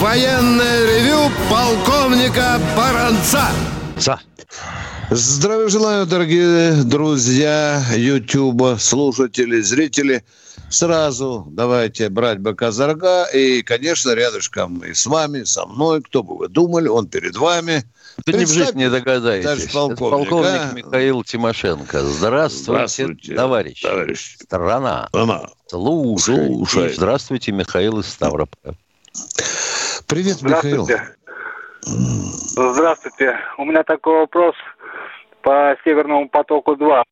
военное ревю полковника Баранца. За. Здравия желаю, дорогие друзья Ютуба, слушатели, зрители. Сразу давайте брать быка за рога. И, конечно, рядышком и с вами, со мной, кто бы вы думали, он перед вами. Ты не в жизни не догадаетесь. Товарищ полковник, Это полковник а? Михаил Тимошенко. Здравствуйте, Здравствуйте, товарищ. товарищ. Страна. Она. Слушай. Слушай. Здравствуйте, Михаил из Ставрополя. Привет, Михаил. Здравствуйте. Здравствуйте. У меня такой вопрос по Северному потоку-2.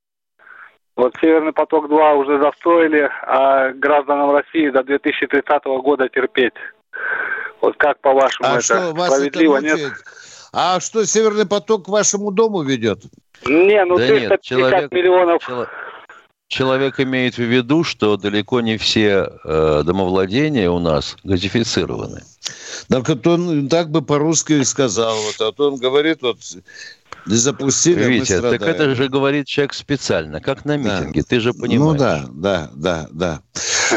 Вот Северный поток-2 уже застроили, а гражданам России до 2030 года терпеть. Вот как по-вашему А это что, вас это справедливо, нет? мучает? А что, Северный поток к вашему дому ведет? Не, ну Да 350 нет, человек- миллионов. Чело- Человек имеет в виду, что далеко не все э, домовладения у нас газифицированы. Так вот он так бы по-русски сказал. Вот, а то он говорит, вот, не запустили, а Витя, так страдаем. это же говорит человек специально, как на Да. митинге, ты же Ну понимаешь. да, да, да, да.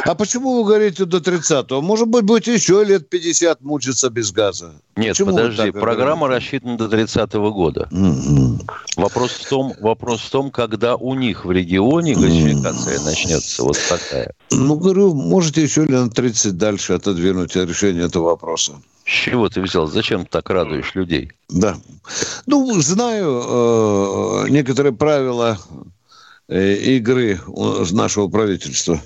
А почему вы говорите до 30-го? Может быть, будет еще лет 50 мучиться без газа. Нет, Почему подожди, так программа говорите? рассчитана до 30 года. Вопрос в том, вопрос в том, когда у них в регионе газификация начнется. Вот такая. Ну, говорю, можете еще лет на 30 дальше отодвинуть решение этого вопроса. С чего ты взял? Зачем ты так радуешь людей? Да. Ну, знаю э, некоторые правила э, игры у нашего правительства.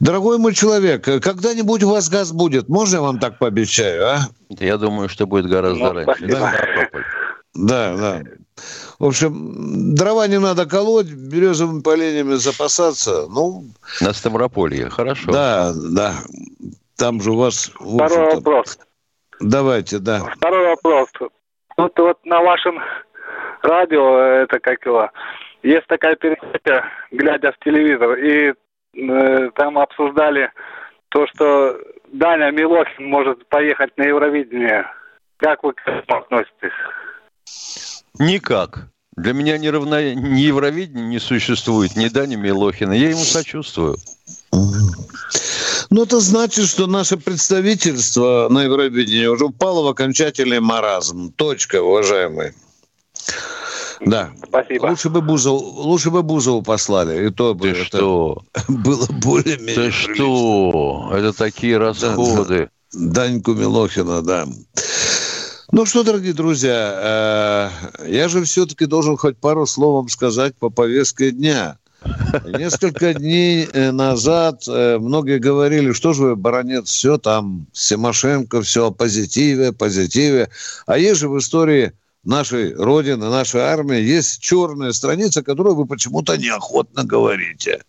Дорогой мой человек, э, когда-нибудь у вас газ будет? Можно я вам так пообещаю, а? Я думаю, что будет гораздо Ну, раньше. Ставрополь. Да, да. В общем, дрова не надо колоть, березовыми поленьями запасаться. Ну, На Ставрополье. Хорошо. да, да. Там же у вас... Второй вопрос. Давайте, да. Второй вопрос. Вот, вот на вашем радио, это как его, есть такая передача, глядя в телевизор, и э, там обсуждали то, что Даня Милохин может поехать на Евровидение. Как вы к этому относитесь? Никак. Для меня ни, равно... ни Евровидения не существует, ни Дани Милохина. Я ему сочувствую. Ну, это значит, что наше представительство на Евровидении уже упало в окончательный маразм. Точка, уважаемые. Да. Спасибо. Лучше бы Бузову, лучше бы Бузову послали, и то бы Ты это что? было более-менее Ты прилично. что? Это такие расходы. Даньку Милохина, да. Ну что, дорогие друзья, э, я же все-таки должен хоть пару словом сказать по повестке дня. Несколько дней э, назад э, многие говорили, что же вы, баронец, все там, Симошенко, все о позитиве, позитиве. А есть же в истории нашей Родины, нашей армии, есть черная страница, которую вы почему-то неохотно говорите.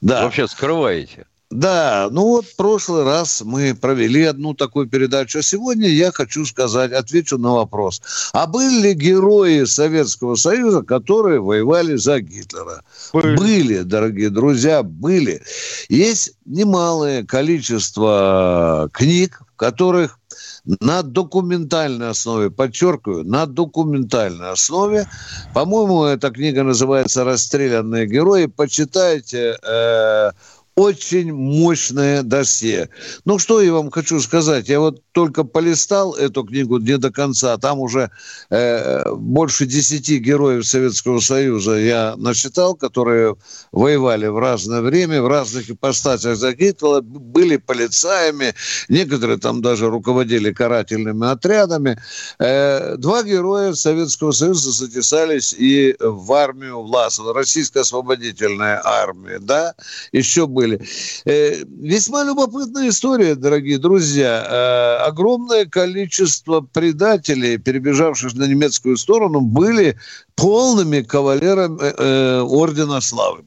Да. Вообще скрываете. Да, ну вот в прошлый раз мы провели одну такую передачу, а сегодня я хочу сказать, отвечу на вопрос. А были ли герои Советского Союза, которые воевали за Гитлера? Были, дорогие друзья, были. Есть немалое количество книг, в которых на документальной основе, подчеркиваю, на документальной основе, по-моему, эта книга называется «Расстрелянные герои», почитайте э, очень мощное досье. Ну, что я вам хочу сказать. Я вот только полистал эту книгу не до конца. Там уже э, больше десяти героев Советского Союза я насчитал, которые воевали в разное время, в разных ипостасях за Гитлера, были полицаями, некоторые там даже руководили карательными отрядами. Э, два героя Советского Союза затесались и в армию Власова, Российская освободительная армия, да, еще были. Э, весьма любопытная история, дорогие друзья. Э, огромное количество предателей, перебежавших на немецкую сторону, были полными кавалерами э, Ордена Славы.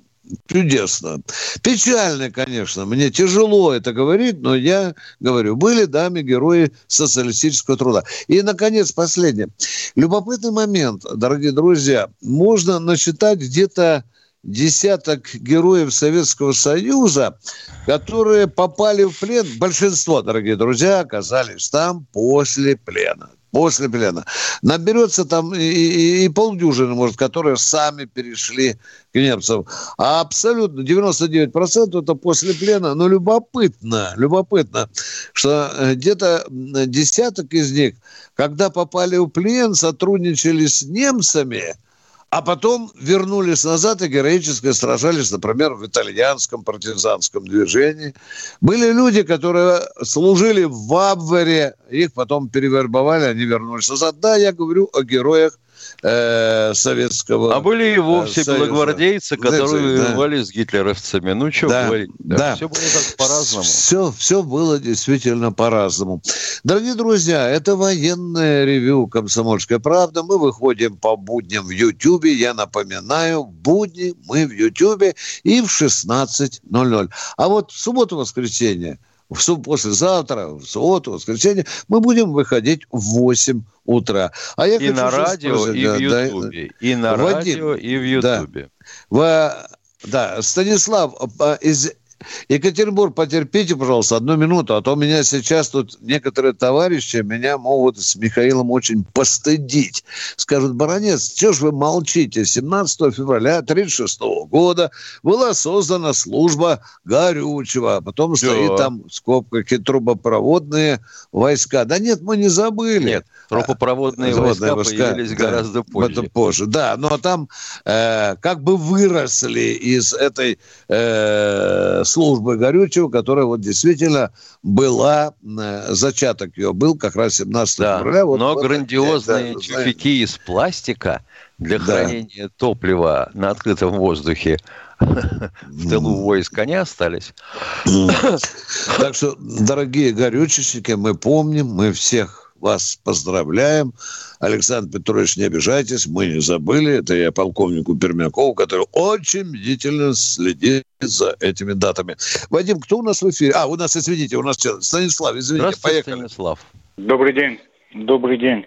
чудесно. Печально, конечно, мне тяжело это говорить, но я говорю, были даме герои социалистического труда. И, наконец, последнее. Любопытный момент, дорогие друзья, можно насчитать где-то десяток героев Советского Союза, которые попали в плен. Большинство, дорогие друзья, оказались там после плена после плена. Наберется там и, и, и полдюжины, может, которые сами перешли к немцам. А абсолютно 99% это после плена. Но любопытно, любопытно, что э, где-то десяток из них, когда попали в плен, сотрудничали с немцами – а потом вернулись назад и героически сражались, например, в итальянском партизанском движении. Были люди, которые служили в Абвере, их потом перевербовали, они вернулись назад. Да, я говорю о героях э, советского А были и вовсе э, белогвардейцы, которые да. воевали с гитлеровцами. Ну, что да, говорить. Да. да. Все было так по-разному. Все, все было действительно по-разному. Дорогие друзья, это военное ревю «Комсомольская правда». Мы выходим по будням в Ютьюбе. Я напоминаю, будни мы в Ютьюбе и в 16.00. А вот в субботу-воскресенье – в суб, послезавтра, в субботу, в воскресенье, мы будем выходить в 8 утра. А я и на радио, спросить, и да, в Ютубе. Да, и на радио, и в Ютубе. Да. да, Станислав, а, из Екатеринбург, потерпите, пожалуйста, одну минуту, а то меня сейчас тут некоторые товарищи меня могут с Михаилом очень постыдить. Скажут, баронец, что ж вы молчите? 17 февраля 1936 года была создана служба горючего, а потом да. стоит там в скобках и трубопроводные войска. Да нет, мы не забыли. Нет, трубопроводные а, войска, войска появились да, гораздо позже. Это позже, да, но там э, как бы выросли из этой э, службы горючего, которая вот действительно была, э, зачаток ее был как раз 17 да, февраля. Вот, но вот, грандиозные да, тюфяки из пластика для да. хранения топлива на открытом воздухе в тылу войск они остались. Так что, дорогие горючечники, мы помним, мы всех вас поздравляем. Александр Петрович, не обижайтесь, мы не забыли. Это я полковнику Пермякову, который очень бдительно следит за этими датами. Вадим, кто у нас в эфире? А, у нас, извините, у нас Станислав, извините, поехали. Станислав. Добрый день. Добрый день.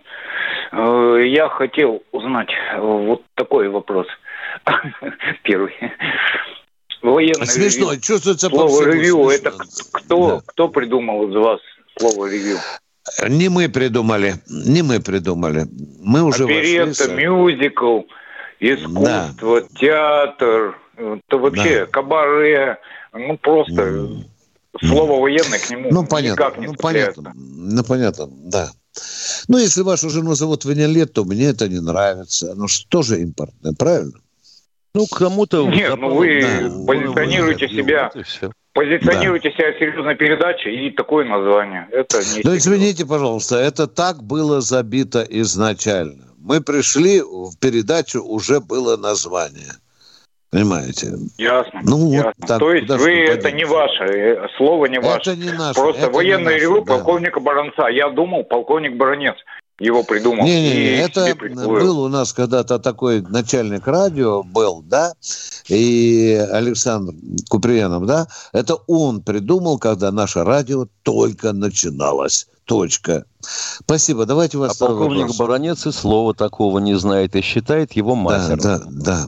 Э, я хотел узнать вот такой вопрос. Первый. Военное Смешно, ревью. чувствуется Слово ревью, это кто, да. кто придумал из вас слово ревью? Не мы придумали, не мы придумали. Мы уже Оперетта, вошли... мюзикл, искусство, да. театр, это вообще да. кабаре, ну просто mm. слово военное к нему ну, понятно, никак не ну, понятно, ну понятно, да. Ну, если вашу жену зовут Венелет, то мне это не нравится. Ну, что же импортное, правильно? Ну, кому-то... Нет, ну вы да. позиционируете вы, себя вот Позиционируйте да. себя серьезной передачей и такое название. Это не ну, извините, пожалуйста, это так было забито изначально. Мы пришли в передачу, уже было название. Понимаете? Ясно. Ну, ясно. Вот так, То есть вы это не ваше, э, слово не ваше. Это не наше. Просто военный ревю да. полковника Баранца. Я думал, полковник Баранец его придумал. Не-не-не, это был у нас когда-то такой начальник радио был, да, и Александр Куприянов, да, это он придумал, когда наше радио только начиналось. Точка. Спасибо. Давайте вас. А полковник вопрос. Баранец и слова такого не знает и считает его матером. Да, да, да.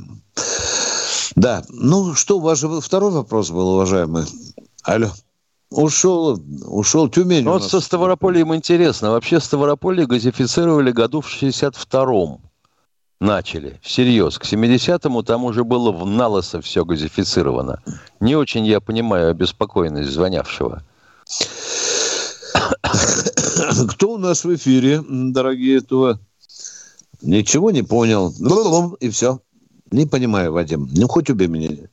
Да. Ну что, ваш второй вопрос был, уважаемый. Алло. Ушел, ушел Тюмень. Ну, вот со Ставропольем интересно. Вообще Ставрополье газифицировали году в 62-м. Начали, всерьез. К 70-му там уже было в налысо все газифицировано. Не очень я понимаю обеспокоенность звонявшего. Кто у нас в эфире, дорогие этого? Ничего не понял. И все. Не понимаю, Вадим. Ну, хоть убей меня.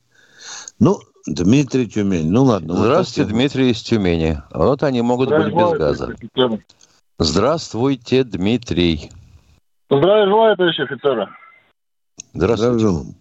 Ну, Дмитрий Тюмень. Ну ладно. Здравствуйте, вот Дмитрий из Тюмени. Вот они могут Здравия быть без газа. Здравствуйте, Дмитрий. Здравия желаю, товарищ офицера. Здравствуйте.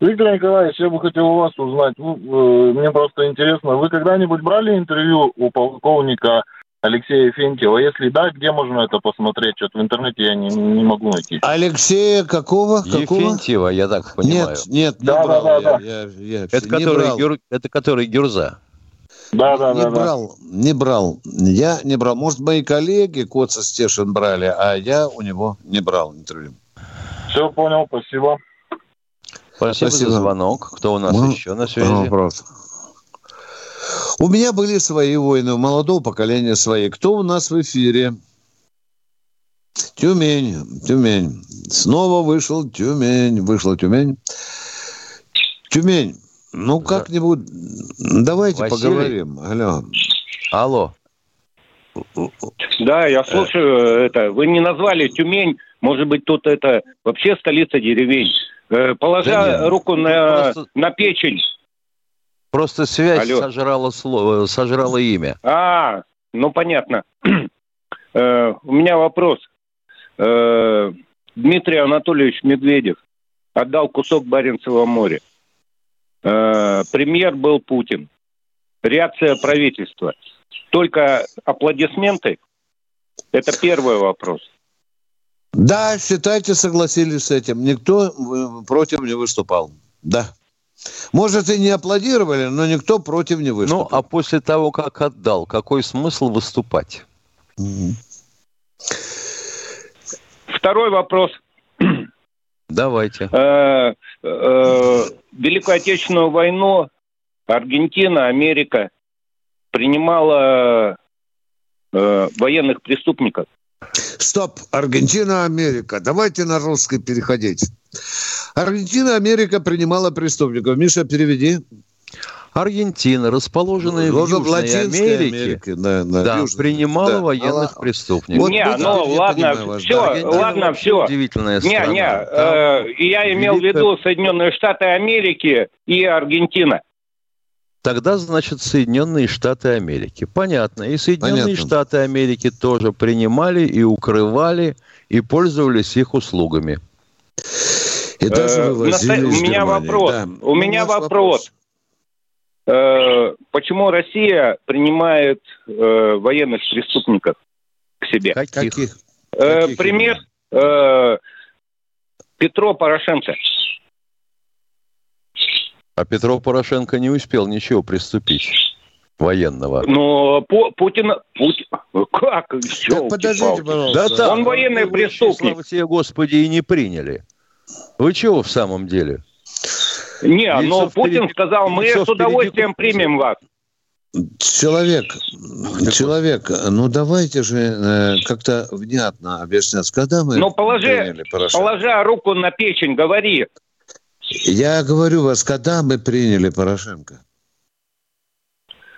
Виктор Николаевич, я бы хотел у вас узнать, ну, э, мне просто интересно, вы когда-нибудь брали интервью у полковника Алексея Ефентьева? Если да, где можно это посмотреть? Что-то в интернете я не, не могу найти. Алексея какого? какого? Ефентьева, я так понимаю. Нет, нет, не да, брал. Да, да, я, да. Я, я, это, который, брал. Гюр, это который Гюрза. Да, да, не да, брал, да. не брал. Я не брал. Может, мои коллеги Коца Стешин брали, а я у него не брал интервью. Все понял, спасибо. Спасибо, спасибо. за звонок. Кто у нас Мы... еще на связи? Вопрос. У меня были свои войны, у молодого поколения свои. Кто у нас в эфире? Тюмень, Тюмень. Снова вышел Тюмень, вышла Тюмень. Тюмень, ну как-нибудь, давайте Василий? поговорим. Алло. Алло. Да, я слушаю это. Вы не назвали Тюмень, может быть, тут это вообще столица деревень. Э, положа да руку на, просто... на печень, Просто связь Алло. сожрала слово, сожрала имя. А, ну понятно. э, у меня вопрос. Э, Дмитрий Анатольевич Медведев отдал кусок Баренцева моря. Э, премьер был Путин. Реакция правительства. Только аплодисменты? Это первый вопрос. Да, считайте, согласились с этим. Никто э, против не выступал. Да. Может, и не аплодировали, но никто против не выступил. Ну, а после того, как отдал, какой смысл выступать? Второй вопрос. Давайте. Э, э, Великую Отечественную войну Аргентина, Америка принимала э, военных преступников. Стоп, Аргентина, Америка. Давайте на русский переходить. Аргентина, Америка принимала преступников. Миша, переведи. Аргентина, расположенная в Южной Америке, Америке да, да, да, Южной, принимала да. военных а, преступников. Вот, не, ну ладно, понимаю, все, Аргентина ладно, все. Удивительная страна. Не, не, э, я имел в виду Соединенные Штаты Америки и Аргентина. Тогда, значит, Соединенные Штаты Америки. Понятно. И Соединенные Понятно. Штаты Америки тоже принимали и укрывали, и пользовались их услугами. И даже э, вывозили У меня вопрос. Да. У меня вопрос. Э, почему Россия принимает э, военных преступников к себе? Каких? Пример Петро Порошенко. А Петро Порошенко не успел ничего приступить военного. Но Пу Путин... Путин... Как? Так, подождите, пожалуйста. Да, так, он военный преступник. Слава тебе, Господи, и не приняли. Вы чего в самом деле? Не, Яйцо но Путин впереди, сказал, мы с удовольствием примем вас. Человек, человек, ну давайте же э, как-то внятно объяснять, когда мы Ну положи, положа руку на печень, говори. Я говорю вас, когда мы приняли Порошенко?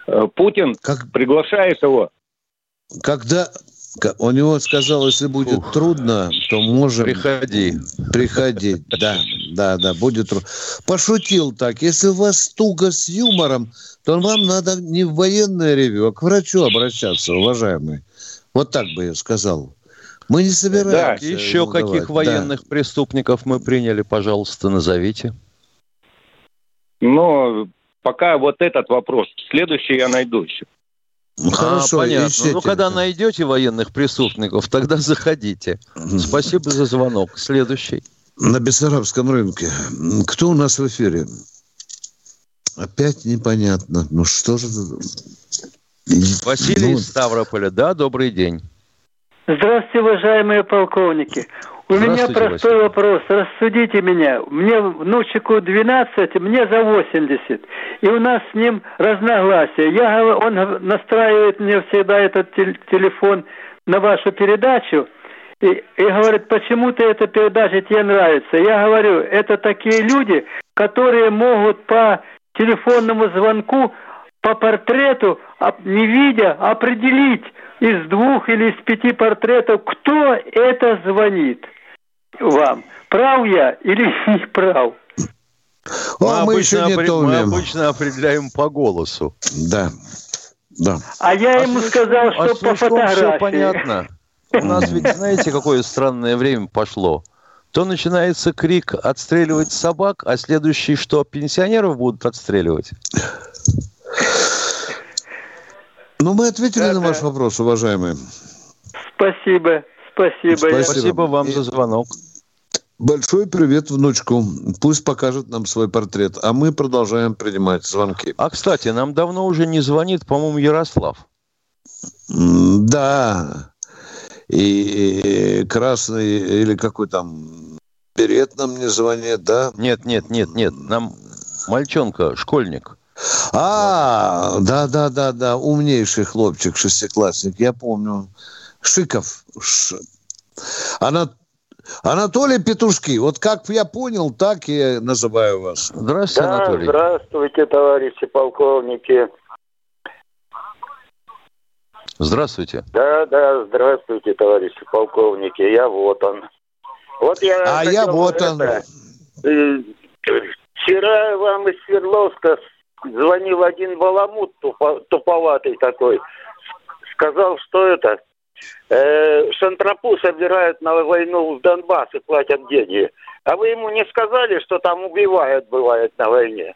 Э, Путин как приглашает его. Когда у него сказал, если будет Ух. трудно, то можем... Приходи. Приходи, да, да, да, будет трудно. Пошутил так, если у вас туго с юмором, то вам надо не в военное ревю, а к врачу обращаться, уважаемый. Вот так бы я сказал. Мы не собираемся. Да, еще каких военных да. преступников мы приняли, пожалуйста, назовите. Ну, пока вот этот вопрос. Следующий я найду еще. Ну, хорошо, а, понятно. Ищите. Ну, когда найдете военных преступников, тогда заходите. Спасибо за звонок. Следующий. На Бессарабском рынке. Кто у нас в эфире? Опять непонятно. Ну, что же... Василий ну... из Ставрополя. Да, добрый день. Здравствуйте, уважаемые полковники. У меня простой Василий. вопрос. Рассудите меня. Мне внучику 12, мне за 80. И у нас с ним разногласия. Я, он настраивает мне всегда этот телефон на вашу передачу. И, и говорит, почему-то эта передача тебе нравится. Я говорю, это такие люди, которые могут по телефонному звонку, по портрету, не видя, определить из двух или из пяти портретов, кто это звонит вам. Прав я или не прав? О, мы, мы, обычно, еще не мы обычно определяем по голосу. Да. Да. А я а ему сказал, что а по фотографии. Все понятно. У нас ведь, знаете, какое странное время пошло. То начинается крик «отстреливать собак», а следующий, что пенсионеров будут отстреливать? Ну, мы ответили да, на ваш вопрос, уважаемые. Спасибо. Спасибо. Спасибо, Спасибо вам за звонок. Большой привет внучку. Пусть покажет нам свой портрет. А мы продолжаем принимать звонки. А, кстати, нам давно уже не звонит, по-моему, Ярослав. Да. И, и красный или какой там берет нам не звонит, да? Нет, нет, нет, нет. Нам мальчонка, школьник. А, да, да, да, да, умнейший хлопчик, шестиклассник, я помню. Шиков. Ш... Она Анатолий Петушки, вот как я понял, так и называю вас. Здравствуйте, да, Анатолий. Здравствуйте, товарищи полковники. Здравствуйте. Да, да, здравствуйте, товарищи полковники. Я вот он. Вот я. А я вот это, он. Э, вчера вам из Свердловска звонил один баламут туповатый такой. Сказал, что это Шантропу собирают на войну в Донбасс и платят деньги. А вы ему не сказали, что там убивают, бывает, на войне?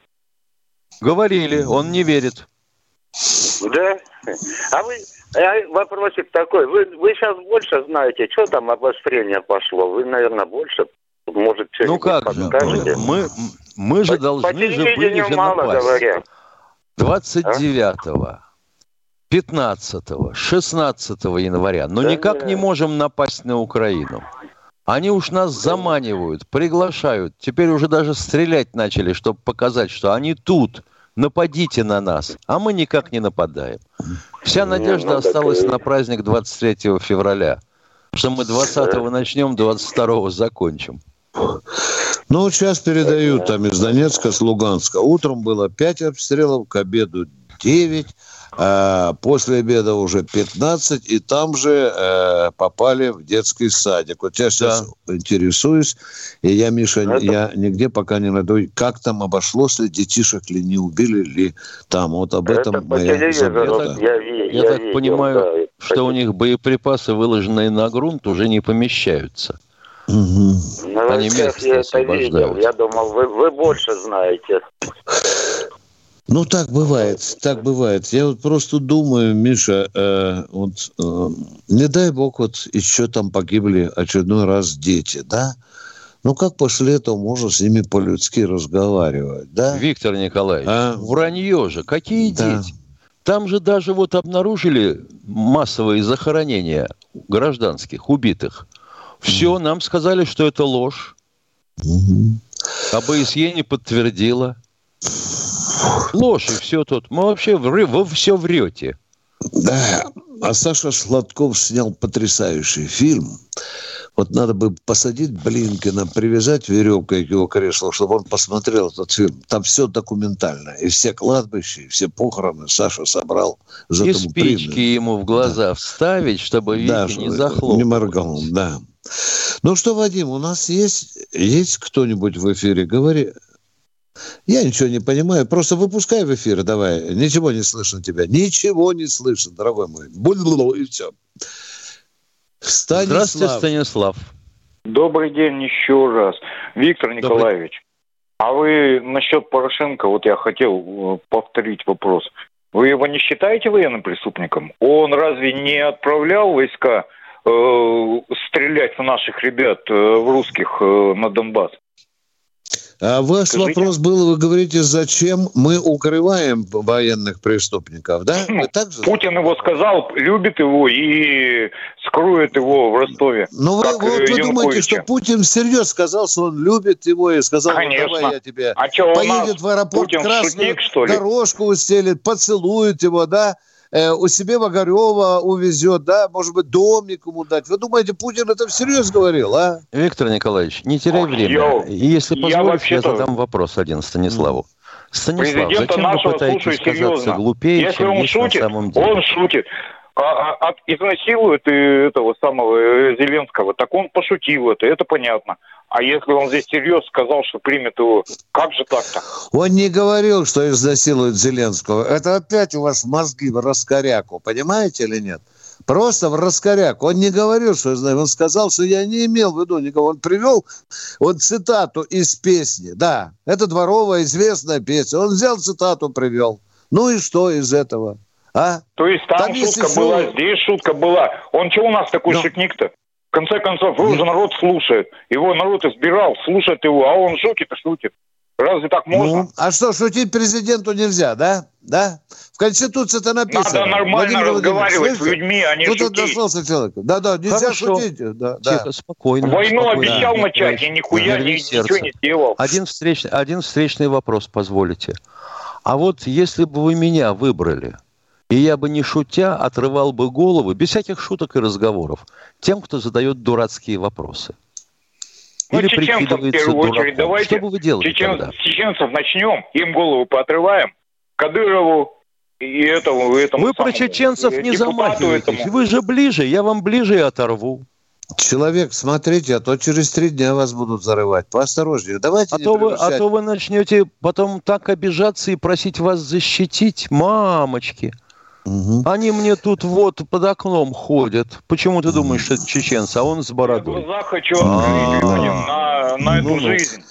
Говорили, он не верит. Да? А вы, а вопросик такой, вы, вы сейчас больше знаете, что там обострение пошло? Вы, наверное, больше, может, Ну как же, мы, мы же по, должны по же были же мало напасть. Говорят. 29-го. А? 15, 16 января, но да, никак да. не можем напасть на Украину. Они уж нас заманивают, приглашают. Теперь уже даже стрелять начали, чтобы показать, что они тут. Нападите на нас. А мы никак не нападаем. Вся надежда ну, осталась так... на праздник 23 февраля. Что мы 20-го начнем, 22-го закончим. Ну, сейчас передают там из Донецка, с Луганска. Утром было 5 обстрелов, к обеду 9 а после обеда уже 15, и там же э, попали в детский садик. Вот я сейчас да. интересуюсь, и я, Миша, Это... я нигде пока не найду, как там обошлось ли, детишек ли не убили ли там. Вот об этом Это моя забота. Я, я, я, я так видел, понимаю, да, что это... у них боеприпасы, выложенные на грунт, уже не помещаются. Угу. Ну, Они место я это видел. Я думал, вы, вы больше знаете. Ну, так бывает, так бывает. Я вот просто думаю, Миша, э, вот, э, не дай бог, вот еще там погибли очередной раз дети, да? Ну, как после этого можно с ними по-людски разговаривать, да? Виктор Николаевич, а? вранье же, какие да. дети? Там же даже вот обнаружили массовые захоронения гражданских, убитых. Все, mm. нам сказали, что это ложь. Mm-hmm. АБСЕ не подтвердила. Ложь и все тут. Мы вообще вры, вы все врете. Да, а Саша Сладков снял потрясающий фильм. Вот надо бы посадить Блинкина, привязать веревкой к его креслу, чтобы он посмотрел этот фильм. Там все документально. И все кладбища, и все похороны Саша собрал. За и спички пример. ему в глаза да. вставить, чтобы да, не захлопнул. Не моргал, да. Ну что, Вадим, у нас есть, есть кто-нибудь в эфире? Говори, я ничего не понимаю. Просто выпускай в эфир, давай. Ничего не слышно тебя. Ничего не слышно, дорогой мой. Буль-буль, и все. Станислав. Здравствуйте, Станислав. Добрый день еще раз. Виктор Николаевич, Добрый... а вы насчет Порошенко, вот я хотел э, повторить вопрос. Вы его не считаете военным преступником? Он разве не отправлял войска э, стрелять в наших ребят, э, в русских э, на Донбасс? А ваш Скажите? вопрос был, вы говорите, зачем мы укрываем военных преступников, да? Вы так же? Путин его сказал, любит его и скроет его в Ростове. Ну вы, вот, вы думаете, что Путин всерьез сказал, что он любит его и сказал, Конечно. ну, давай я тебе а поедет в аэропорт Путин красную шутник, что дорожку устелит, поцелует его, да? Э, у себе в Огарева увезет, да, может быть, домик ему дать. Вы думаете, Путин это всерьез говорил, а? Виктор Николаевич, не теряй время. Йоу. Если позволите, я, я задам вопрос один Станиславу. Станислав, зачем вы пытаетесь казаться серьезно. глупее, Если чем он шутит, на самом деле? Он шутит. А, а, а, изнасилует этого самого э, Зеленского, так он пошутил это, это понятно. А если он здесь серьезно сказал, что примет его, как же так-то? Он не говорил, что изнасилует Зеленского. Это опять у вас мозги в раскоряку, понимаете или нет? Просто в раскоряк. Он не говорил, что он сказал, что я не имел в виду никого. Он привел вот цитату из песни. Да, это дворовая известная песня. Он взял цитату, привел. Ну и что из этого? А? То есть там, там шутка если была, здесь шутка была. Он что у нас такой Но... шутник-то? В конце концов, его же народ слушает. Его народ избирал, слушает его, а он шутит и шутит. Разве так можно? Ну, а что, шутить президенту нельзя, да? Да? В Конституции это написано. Надо нормально Владимир разговаривать с людьми, а не Тут шутить. дослался человек. Да, да, нельзя Хорошо. шутить. Да, Тихо, да. спокойно. Войну спокойно. обещал да. начать, и нихуя ни, ничего не сделал. Один встречный, один встречный вопрос, позволите. А вот если бы вы меня выбрали, и я бы не шутя отрывал бы головы, без всяких шуток и разговоров, тем, кто задает дурацкие вопросы. Ну, Или чеченцев в первую дураком. очередь. Давайте Что бы вы делали чечен... тогда? чеченцев начнем, им голову поотрываем. Кадырову и этому, этому Вы самому, про чеченцев не замахиваетесь. Этому. Вы же ближе, я вам ближе и оторву. Человек, смотрите, а то через три дня вас будут зарывать. Поосторожнее. Давайте а то, вы, а то вы начнете потом так обижаться и просить вас защитить. Мамочки. Угу. Они мне тут вот под окном ходят. Почему ты думаешь, что это чеченцы, а он с бородой? Я глаза хочу открыть на, на эту ну, жизнь.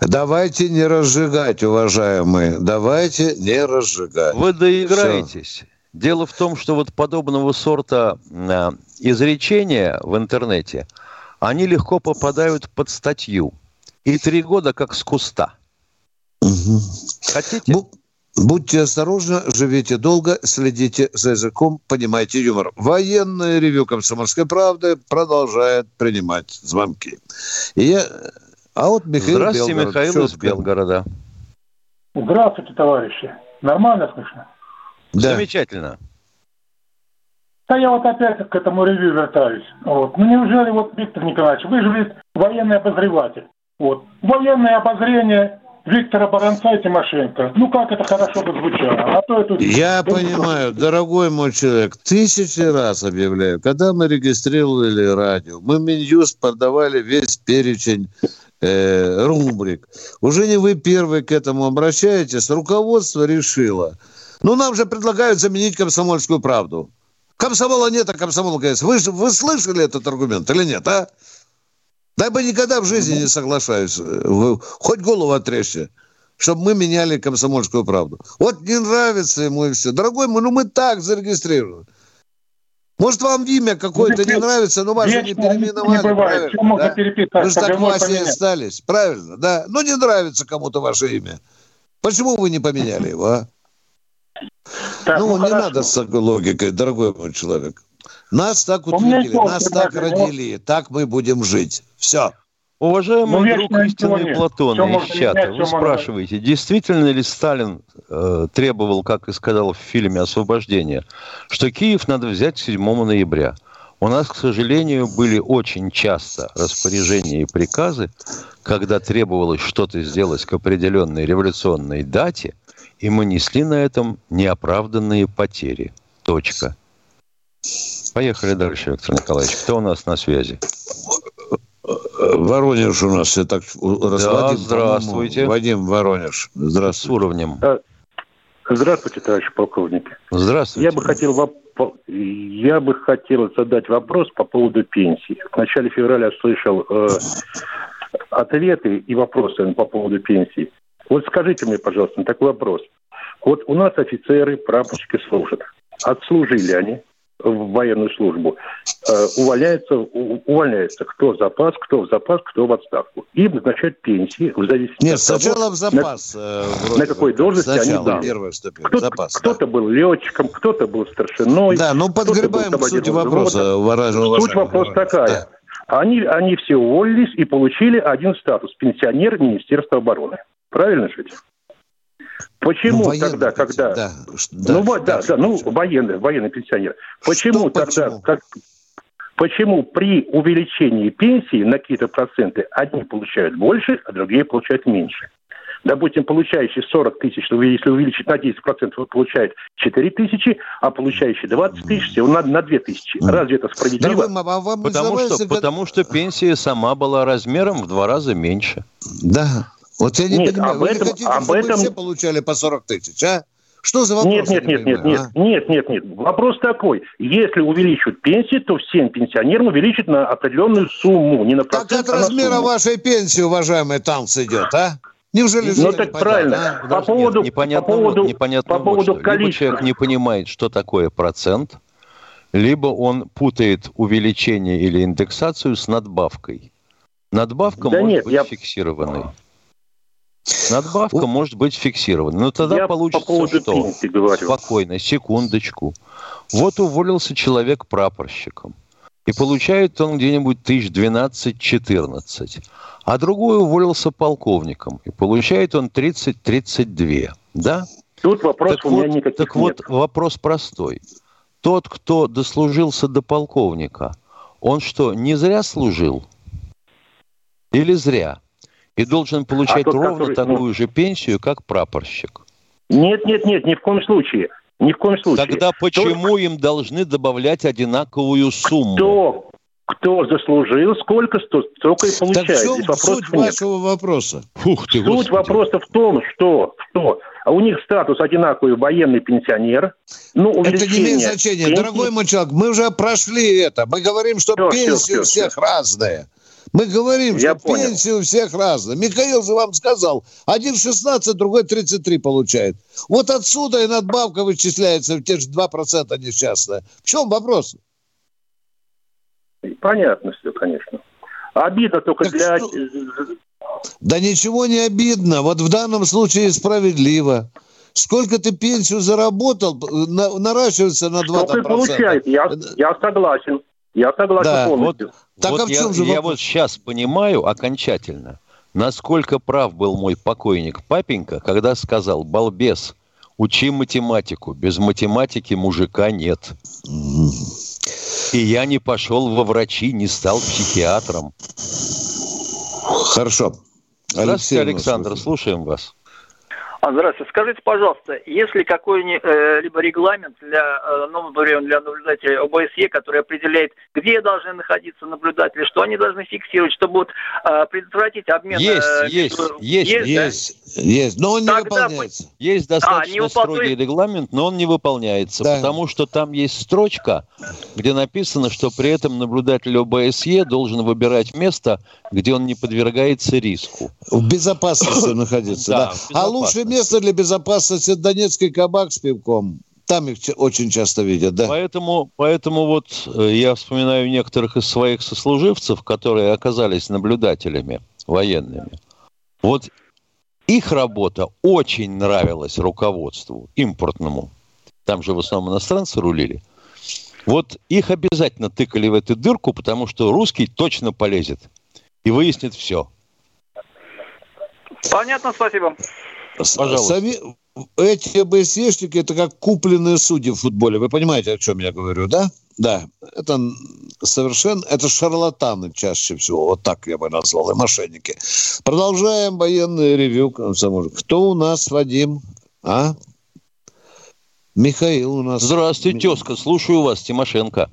Давайте не разжигать, уважаемые. Давайте не разжигать. Вы доиграетесь. Все. Дело в том, что вот подобного сорта э, изречения в интернете, они легко попадают под статью. И три года как с куста. Угу. Хотите? Ну, Будьте осторожны, живите долго, следите за языком, понимайте юмор. Военное ревю «Комсомольской правды» продолжает принимать звонки. И я... А вот Михаил Здравствуйте, Белгород. Михаил Четко. из Белгорода. Здравствуйте, товарищи. Нормально слышно? Да. Замечательно. Да я вот опять к этому ревью вертаюсь. Вот. Ну неужели вот, Виктор Николаевич, вы же ведь военный обозреватель. Вот. Военное обозрение Виктора Баранца и Тимошенко. Ну, как это хорошо бы звучало. А то это... Я понимаю, дорогой мой человек, тысячи раз объявляю, когда мы регистрировали радио, мы Минюст подавали весь перечень э, рубрик. Уже не вы первый к этому обращаетесь, руководство решило. Ну, нам же предлагают заменить комсомольскую правду. Комсомола нет, а комсомолка есть. Вы, вы слышали этот аргумент или нет, а? Да бы никогда в жизни не соглашаюсь. Хоть голову отрежьте чтобы мы меняли комсомольскую правду. Вот не нравится ему и все. Дорогой мой, ну мы так зарегистрированы. Может, вам имя какое-то не нравится, но вас же не переименовали. Не бывает. Правильно, да? Вы же так Васе остались. Правильно, да? Ну, не нравится кому-то ваше имя. Почему вы не поменяли его, а? Так, ну, ну, не надо с логикой, дорогой мой человек. Нас так утвердили, нас так родили, так мы будем жить. Все. Уважаемый ну, друг истинный Платон из чата, вы спрашиваете, действительно ли Сталин э, требовал, как и сказал в фильме «Освобождение», что Киев надо взять 7 ноября? У нас, к сожалению, были очень часто распоряжения и приказы, когда требовалось что-то сделать к определенной революционной дате, и мы несли на этом неоправданные потери. Точка. Поехали дальше, Виктор Николаевич. Кто у нас на связи? Воронеж у нас, я так да, здравствуйте. Вадим Воронеж. Здравствуйте. С уровнем. Здравствуйте, товарищ полковник. Здравствуйте. Я бы хотел, воп... я бы хотел задать вопрос по поводу пенсии. В начале февраля слышал э, ответы и вопросы по поводу пенсии. Вот скажите мне, пожалуйста, такой вопрос. Вот у нас офицеры, прапорщики служат. Отслужили они, в военную службу, э, увольняется, увольняется кто в запас, кто в запас, кто в отставку. Им назначают пенсии в зависимости Нет, от сначала того, в запас. На, э, на какой должности сначала, они были. Кто-то, запас, кто-то да. был летчиком, кто-то был старшиной. Да, ну подгребаем к сути вопроса. Суть вопроса такая. Да. Они, они все уволились и получили один статус – пенсионер Министерства обороны. Правильно же? Почему ну, тогда, когда... Да, ну, да, да, да, ну, военный, военный пенсионер. Почему Что, тогда, почему? как, почему при увеличении пенсии на какие-то проценты одни получают больше, а другие получают меньше? Допустим, получающий 40 тысяч, если увеличить на 10%, он получает 4 тысячи, а получающий 20 тысяч, всего на, на 2 тысячи. Разве это справедливо? Да, а вам потому, что, потому что пенсия сама была размером в два раза меньше. Да. Вот я не нет, понимаю, об вы этом, не хотите, об чтобы этом... все получали по 40 тысяч, а? Что за вопрос? Нет, нет, нет, нет, нет, а? нет, нет, нет. Вопрос такой. Если увеличивают пенсии, то всем пенсионерам увеличат на определенную сумму, не на процент, Так от а размера вашей пенсии, уважаемый, танц идет, а? Неужели ну, так правильно. А? По поводу, непонятно, по поводу, непонятно по поводу вот количества. Либо человек не понимает, что такое процент, либо он путает увеличение или индексацию с надбавкой. Надбавка да может нет, быть я... фиксированной. Надбавка О. может быть фиксированной. Но тогда я получится по что? Спокойно, секундочку. Вот уволился человек прапорщиком. И получает он где-нибудь тысяч 12-14. А другой уволился полковником. И получает он 30-32. Да? Тут вопрос так у вот, меня никаких Так нет. вот, вопрос простой. Тот, кто дослужился до полковника, он что, не зря служил? Или зря? И должен получать а тот, ровно который, такую ну... же пенсию, как прапорщик? Нет, нет, нет, ни в коем случае. Ни в коем случае. Тогда почему Только... им должны добавлять одинаковую сумму? Кто, кто заслужил, сколько, столько и получает. Так в чем суть нет. вашего вопроса? Фух ты, суть Господи. вопроса в том, что, что а у них статус одинаковый военный пенсионер. Ну, это не имеет значения. Пенсии... Дорогой мой человек, мы уже прошли это. Мы говорим, что все, пенсии все, все, у всех все. разные. Мы говорим, Я что понял. пенсии у всех разные. Михаил же вам сказал, один 16, другой 33 получает. Вот отсюда и надбавка вычисляется в те же 2% несчастная. В чем вопрос? Понятно все, конечно. Обидно только так для... Что? Да ничего не обидно. Вот в данном случае справедливо. Сколько ты пенсию заработал, на, наращивается на 2%. Сколько получает, я, я согласен. Я согласен да, полностью. Вот, так вот а в чем я, же я вот сейчас понимаю окончательно, насколько прав был мой покойник папенька, когда сказал, балбес, учи математику, без математики мужика нет. И я не пошел во врачи, не стал психиатром. Хорошо. Здравствуйте, Александр, слушаем вас. А, здравствуйте. Скажите, пожалуйста, есть ли какой-либо регламент для, э, ну, например, для наблюдателей ОБСЕ, который определяет, где должны находиться наблюдатели, что они должны фиксировать, чтобы вот, э, предотвратить обмен... Есть, э, есть, есть, есть, есть, да? есть, но он не Тогда выполняется. Есть достаточно а, строгий регламент, но он не выполняется, да. потому что там есть строчка, где написано, что при этом наблюдатель ОБСЕ должен выбирать место, где он не подвергается риску. В безопасности находиться, да. А лучше место для безопасности Донецкий кабак с пивком. Там их очень часто видят, да. Поэтому, поэтому вот э, я вспоминаю некоторых из своих сослуживцев, которые оказались наблюдателями военными. Вот их работа очень нравилась руководству импортному. Там же в основном иностранцы рулили. Вот их обязательно тыкали в эту дырку, потому что русский точно полезет и выяснит все. Понятно, спасибо. Пожалуйста. Сами, эти ОБСЕшники это как купленные судьи в футболе. Вы понимаете, о чем я говорю, да? Да. Это совершенно, это шарлатаны чаще всего. Вот так я бы назвал, и мошенники. Продолжаем военный ревю. Кто у нас, Вадим? А? Михаил у нас. Здравствуйте, тезка. Слушаю вас, Тимошенко.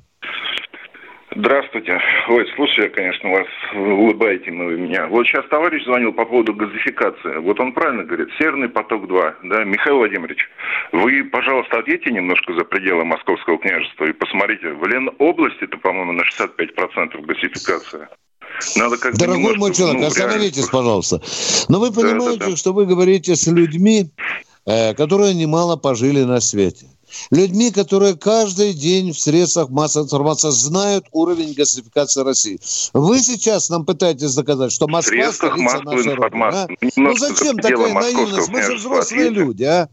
Здравствуйте. Ой, слушай, я, конечно, вас улыбаете вы меня. Вот сейчас товарищ звонил по поводу газификации. Вот он правильно говорит, Северный поток-2, да, Михаил Владимирович, вы, пожалуйста, отъедьте немножко за пределы Московского княжества и посмотрите, в Ленобласти это, по-моему, на 65% газификация. Надо как Дорогой мой человек, ну, остановитесь, реально... пожалуйста. Но вы понимаете, да, да, да. что вы говорите с людьми, э, которые немало пожили на свете людьми, которые каждый день в средствах массовой информации знают уровень газификации России. Вы сейчас нам пытаетесь доказать, что Москва столица нашей Родины. А? Ну зачем такая наивность? Мы же взрослые люди, а?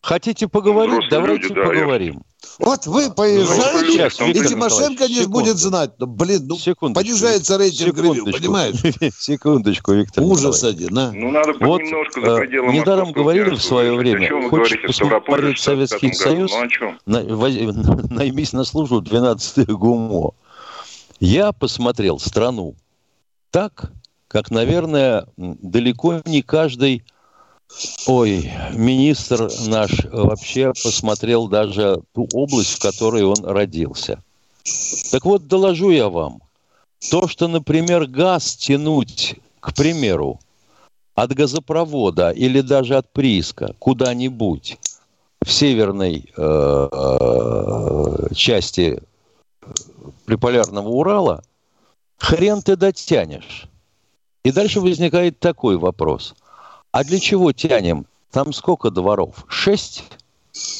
Хотите поговорить? Взрослые Давайте люди, поговорим. Да, вот вы поезжаете, Сейчас, и Тимошенко не будет знать. Ну, блин, ну, Секундочку. понижается рейтинг ревью, понимаешь? Секундочку, Виктор Ужас один, а? Ну, надо вот, немножко за э, пределы Недаром говорили в свое время, хочешь посмотреть Советский Союз, ну, наймись на службу 12 ГУМО. Я посмотрел страну так, как, наверное, далеко не каждый Ой, министр наш вообще посмотрел даже ту область, в которой он родился. Так вот, доложу я вам. То, что, например, газ тянуть, к примеру, от газопровода или даже от прииска куда-нибудь в северной э, э, части приполярного Урала, хрен ты дотянешь. И дальше возникает такой вопрос. А для чего тянем? Там сколько дворов? Шесть?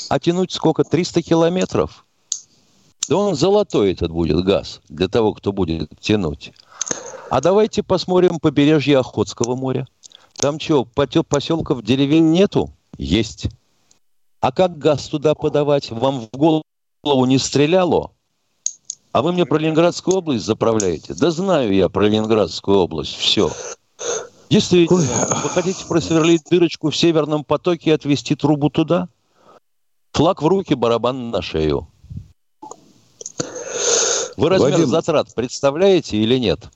А тянуть сколько? 300 километров? Да он золотой этот будет газ для того, кто будет тянуть. А давайте посмотрим побережье Охотского моря. Там что, поселков, деревень нету? Есть. А как газ туда подавать? Вам в голову не стреляло? А вы мне про Ленинградскую область заправляете? Да знаю я про Ленинградскую область. Все. Действительно, вы хотите просверлить дырочку в Северном потоке и отвести трубу туда? Флаг в руки, барабан на шею. Вы размер Вадим... затрат представляете или нет?